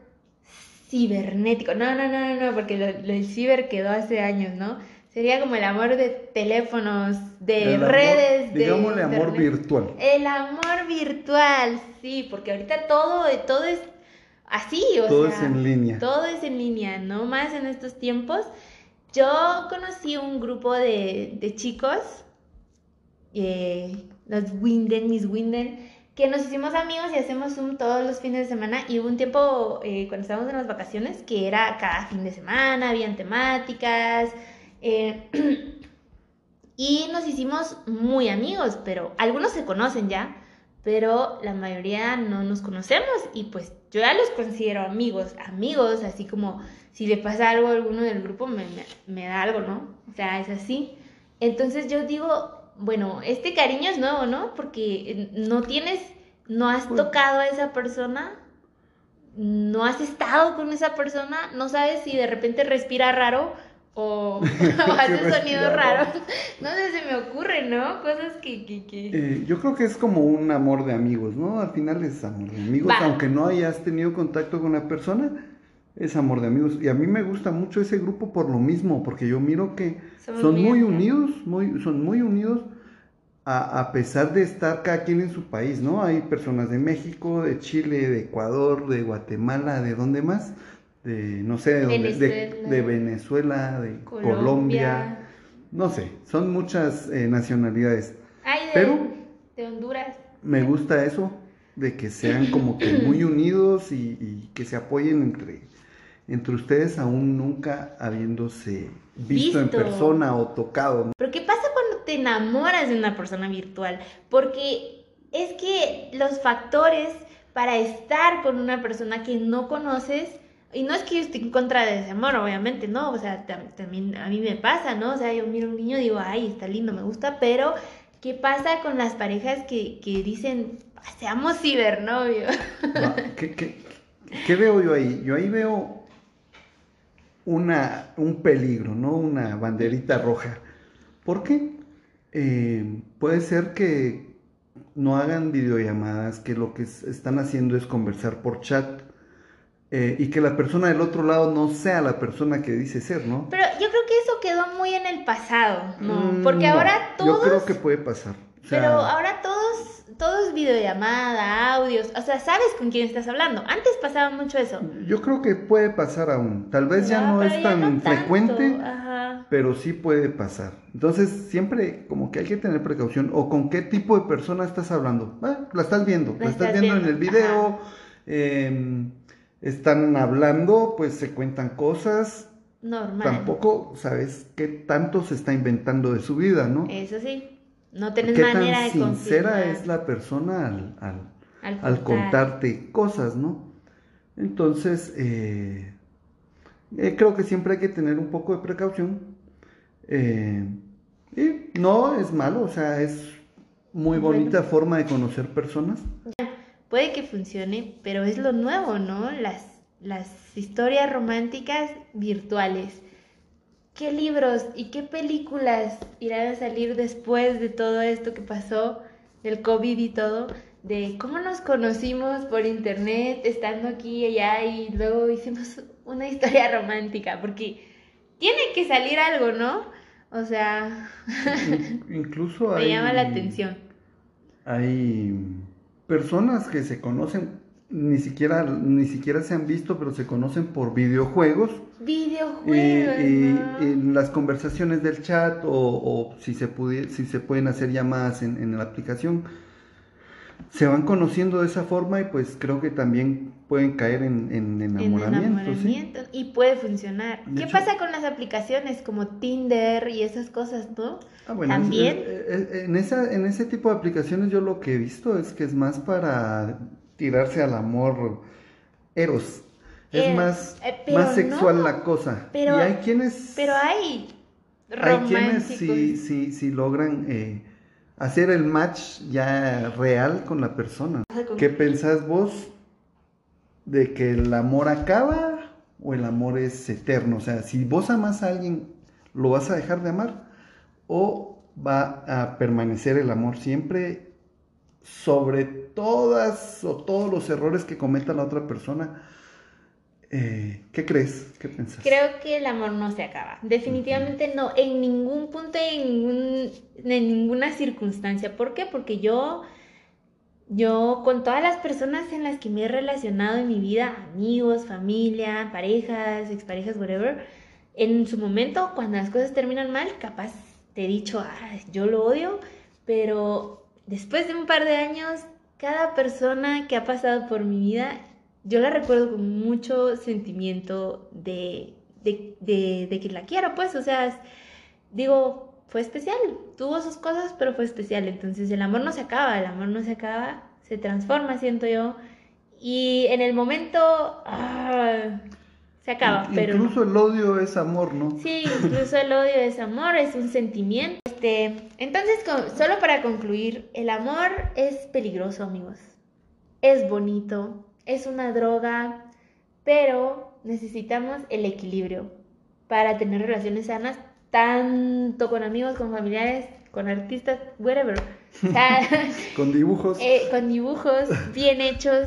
cibernético. No, no, no, no, porque lo, el ciber quedó hace años, ¿no? Sería como el amor de teléfonos, de redes, de. Digámosle amor virtual. El amor virtual, sí, porque ahorita todo, todo es así, o todo es en línea. Todo es en línea, ¿no? Más en estos tiempos. Yo conocí un grupo de, de chicos eh, los Winden, mis Winden, que nos hicimos amigos y hacemos Zoom todos los fines de semana. Y hubo un tiempo eh, cuando estábamos en las vacaciones que era cada fin de semana, habían temáticas. Eh, y nos hicimos muy amigos, pero algunos se conocen ya, pero la mayoría no nos conocemos. Y pues yo ya los considero amigos, amigos, así como si le pasa algo a alguno del grupo, me, me, me da algo, ¿no? O sea, es así. Entonces yo digo, bueno, este cariño es nuevo, ¿no? Porque no tienes, no has pues tocado a esa persona, no has estado con esa persona, no sabes si de repente respira raro o, hace sonidos raros. No sé, se me ocurre, ¿no? Cosas que... que, que... Eh, yo creo que es como un amor de amigos, ¿no? Al final es amor de amigos, aunque no hayas tenido contacto con la persona es amor de amigos. Y a mí me gusta mucho ese grupo por lo mismo, porque yo miro que son muy unidos, muy, son muy unidos a, pesar de estar cada quien en su país, ¿no? Hay personas de México, de Chile, de Ecuador, de Guatemala, de dónde más, de no sé, de, Venezuela, de, Venezuela, de Colombia. no sé, son muchas eh, nacionalidades. Pero, de Honduras. me gusta eso, de que sean como que muy unidos y, que se apoyen entre, entre ustedes, aún nunca habiéndose visto, en persona o tocado. Pero ¿qué pasa cuando te enamoras de una persona virtual? Porque es que los factores para estar con una persona que no conoces, y no es que yo esté en contra de ese amor, obviamente, ¿no? O sea, también a mí me pasa, ¿no? O sea, yo miro a un niño y digo, ay, está lindo, me gusta, pero ¿qué pasa con las parejas que, que dicen, seamos cibernovios? ¿Qué, qué, qué veo yo ahí? Yo ahí veo una, un peligro, ¿no? Una banderita roja. ¿Por qué? Eh, puede ser que no hagan videollamadas, que lo que están haciendo es conversar por chat eh, y que la persona del otro lado no sea la persona que dice ser, ¿no? Pero yo creo que eso quedó muy en el pasado, ¿no? Mm, Porque ahora todos... Yo creo que puede pasar. pero ahora todos, todos videollamada, audios, o sea, sabes con quién estás hablando. Antes pasaba mucho eso. Yo creo que puede pasar aún. Tal vez ya no, es tan frecuente, pero sí puede pasar. Entonces, siempre como que hay que tener precaución. O con qué tipo de persona estás hablando. Ah, la estás viendo, la, estás, viendo, en el video. Eh, están hablando, pues se cuentan cosas. Normal. Tampoco sabes qué tanto se está inventando de su vida, ¿no? Eso sí. No tenés manera tan sincera es la persona al, al, contarte cosas, ¿no? Entonces, eh, eh, creo que siempre hay que tener un poco de precaución. Eh, y no es malo, o sea, es muy bonita forma de conocer personas puede que funcione, pero es lo nuevo, ¿no? Las, las historias románticas virtuales. ¿Qué libros y qué películas irán a salir después de todo esto que pasó, del COVID y todo? De cómo nos conocimos por internet, estando aquí y allá, y luego hicimos una historia romántica, porque tiene que salir algo, ¿no? O sea, incluso me llama la atención. Hay personas que se conocen, ni siquiera, ni siquiera se han visto, pero se conocen por videojuegos. Videojuegos. Y, en las conversaciones del chat o, si, se si se pueden hacer llamadas en, en, la aplicación, se van conociendo de esa forma y pues creo que también pueden caer en, en enamoramiento. Y puede funcionar. ¿Qué pasa con las aplicaciones como Tinder y esas cosas, no? Ah, También. En, esa, en ese tipo de aplicaciones yo lo que he visto es que es más para tirarse al amor eros. Es eh, más, eh, más sexual la cosa. Pero, y hay quienes... Pero hay... Hay quienes sí, sí, sí logran... Eh, hacer el match ya real con la persona. ¿Qué pensás vos de que el amor acaba o el amor es eterno? O sea, si vos amas a alguien, ¿lo vas a dejar de amar? ¿O va a permanecer el amor siempre sobre todas o todos los errores que cometa la otra persona? Eh, ¿Qué crees? ¿Qué piensas? Creo que el amor no se acaba. Definitivamente no, en ningún punto, en, en ninguna circunstancia. ¿Por qué? Porque yo, yo con todas las personas en las que me he relacionado en mi vida, amigos, familia, parejas, exparejas, whatever, en su momento, cuando las cosas terminan mal, capaz te he dicho, ah, yo lo odio, pero después de un par de años, cada persona que ha pasado por mi vida yo la recuerdo con mucho sentimiento de, que la quiero, pues, o sea, digo, fue especial, tuvo sus cosas, pero fue especial, entonces el amor no se acaba, el amor no se acaba, se transforma, siento yo, y en el momento ah, se acaba, pero... Incluso el odio es amor, ¿no? Sí, incluso el odio es amor, es un sentimiento. Este, entonces, solo para concluir, el amor es peligroso, amigos. Es bonito, es una droga, pero necesitamos el equilibrio para tener relaciones sanas, tanto con amigos, con familiares, con artistas, whatever. con dibujos. Eh, con dibujos bien hechos.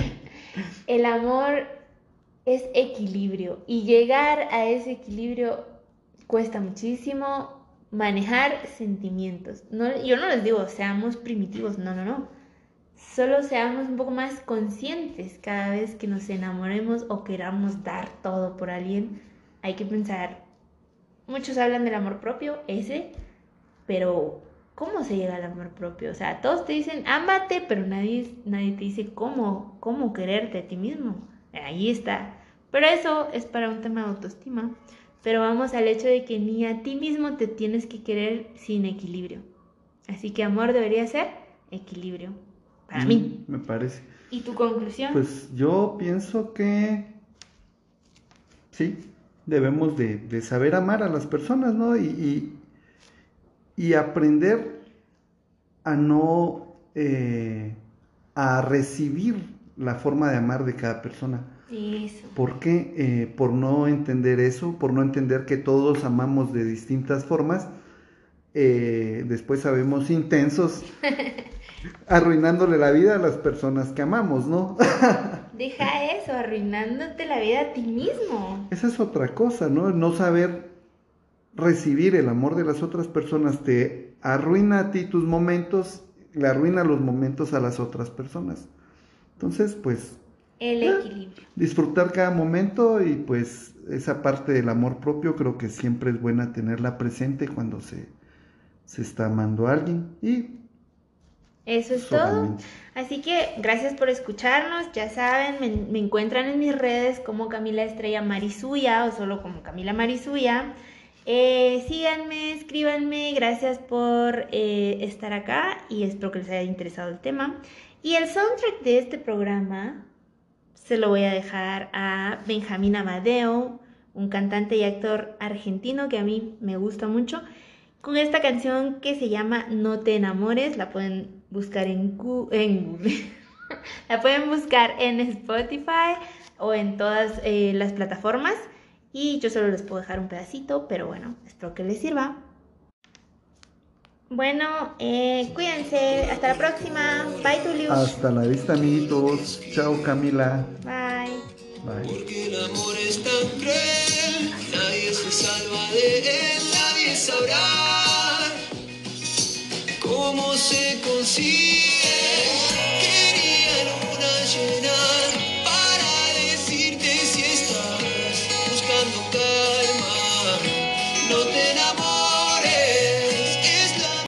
el amor es equilibrio y llegar a ese equilibrio cuesta muchísimo manejar sentimientos. No, yo no les digo seamos primitivos, no, no, no solo seamos un poco más conscientes cada vez que nos enamoremos o queramos dar todo por alguien. Hay que pensar, muchos hablan del amor propio, ese, pero ¿cómo se llega al amor propio? O sea, todos te dicen, ámate, pero nadie, nadie te dice cómo, cómo quererte a ti mismo. Ahí está. Pero eso es para un tema de autoestima. Pero vamos al hecho de que ni a ti mismo te tienes que querer sin equilibrio. Así que amor debería ser equilibrio. Para mí. Me parece. ¿Y tu conclusión? Pues yo pienso que sí, debemos de, saber amar a las personas, ¿no? Y, y, aprender a no, eh, a recibir la forma de amar de cada persona. Eso. ¿Por qué? Eh, por no entender eso, por no entender que todos amamos de distintas formas, eh, después sabemos intensos arruinándole la vida a las personas que amamos, ¿no? Deja eso, arruinándote la vida a ti mismo. Esa es otra cosa, ¿no? No saber recibir el amor de las otras personas te arruina a ti tus momentos, le arruina los momentos a las otras personas. Entonces, pues... El equilibrio. disfrutar cada momento y pues esa parte del amor propio creo que siempre es buena tenerla presente cuando se, se está amando a alguien y eso es todo. Así que gracias por escucharnos. Ya saben, me, encuentran en mis redes como Camila Estrella Marisuya o solo como Camila Marisuya. Eh, síganme, escríbanme. Gracias por eh, estar acá y espero que les haya interesado el tema. Y el soundtrack de este programa se lo voy a dejar a Benjamín Amadeo, un cantante y actor argentino que a mí me gusta mucho, con esta canción que se llama No te enamores. La pueden buscar en, Google. la pueden buscar en Spotify o en todas eh, las plataformas. Y yo solo les puedo dejar un pedacito, pero bueno, espero que les sirva. Bueno, eh, cuídense. Hasta la próxima. Bye, Tulio. Hasta la vista, amiguitos. Chao, Camila. Bye. Bye. Porque el amor es tan cruel, nadie se salva de él, nadie sabrá cómo se consigue. Quería luna llena.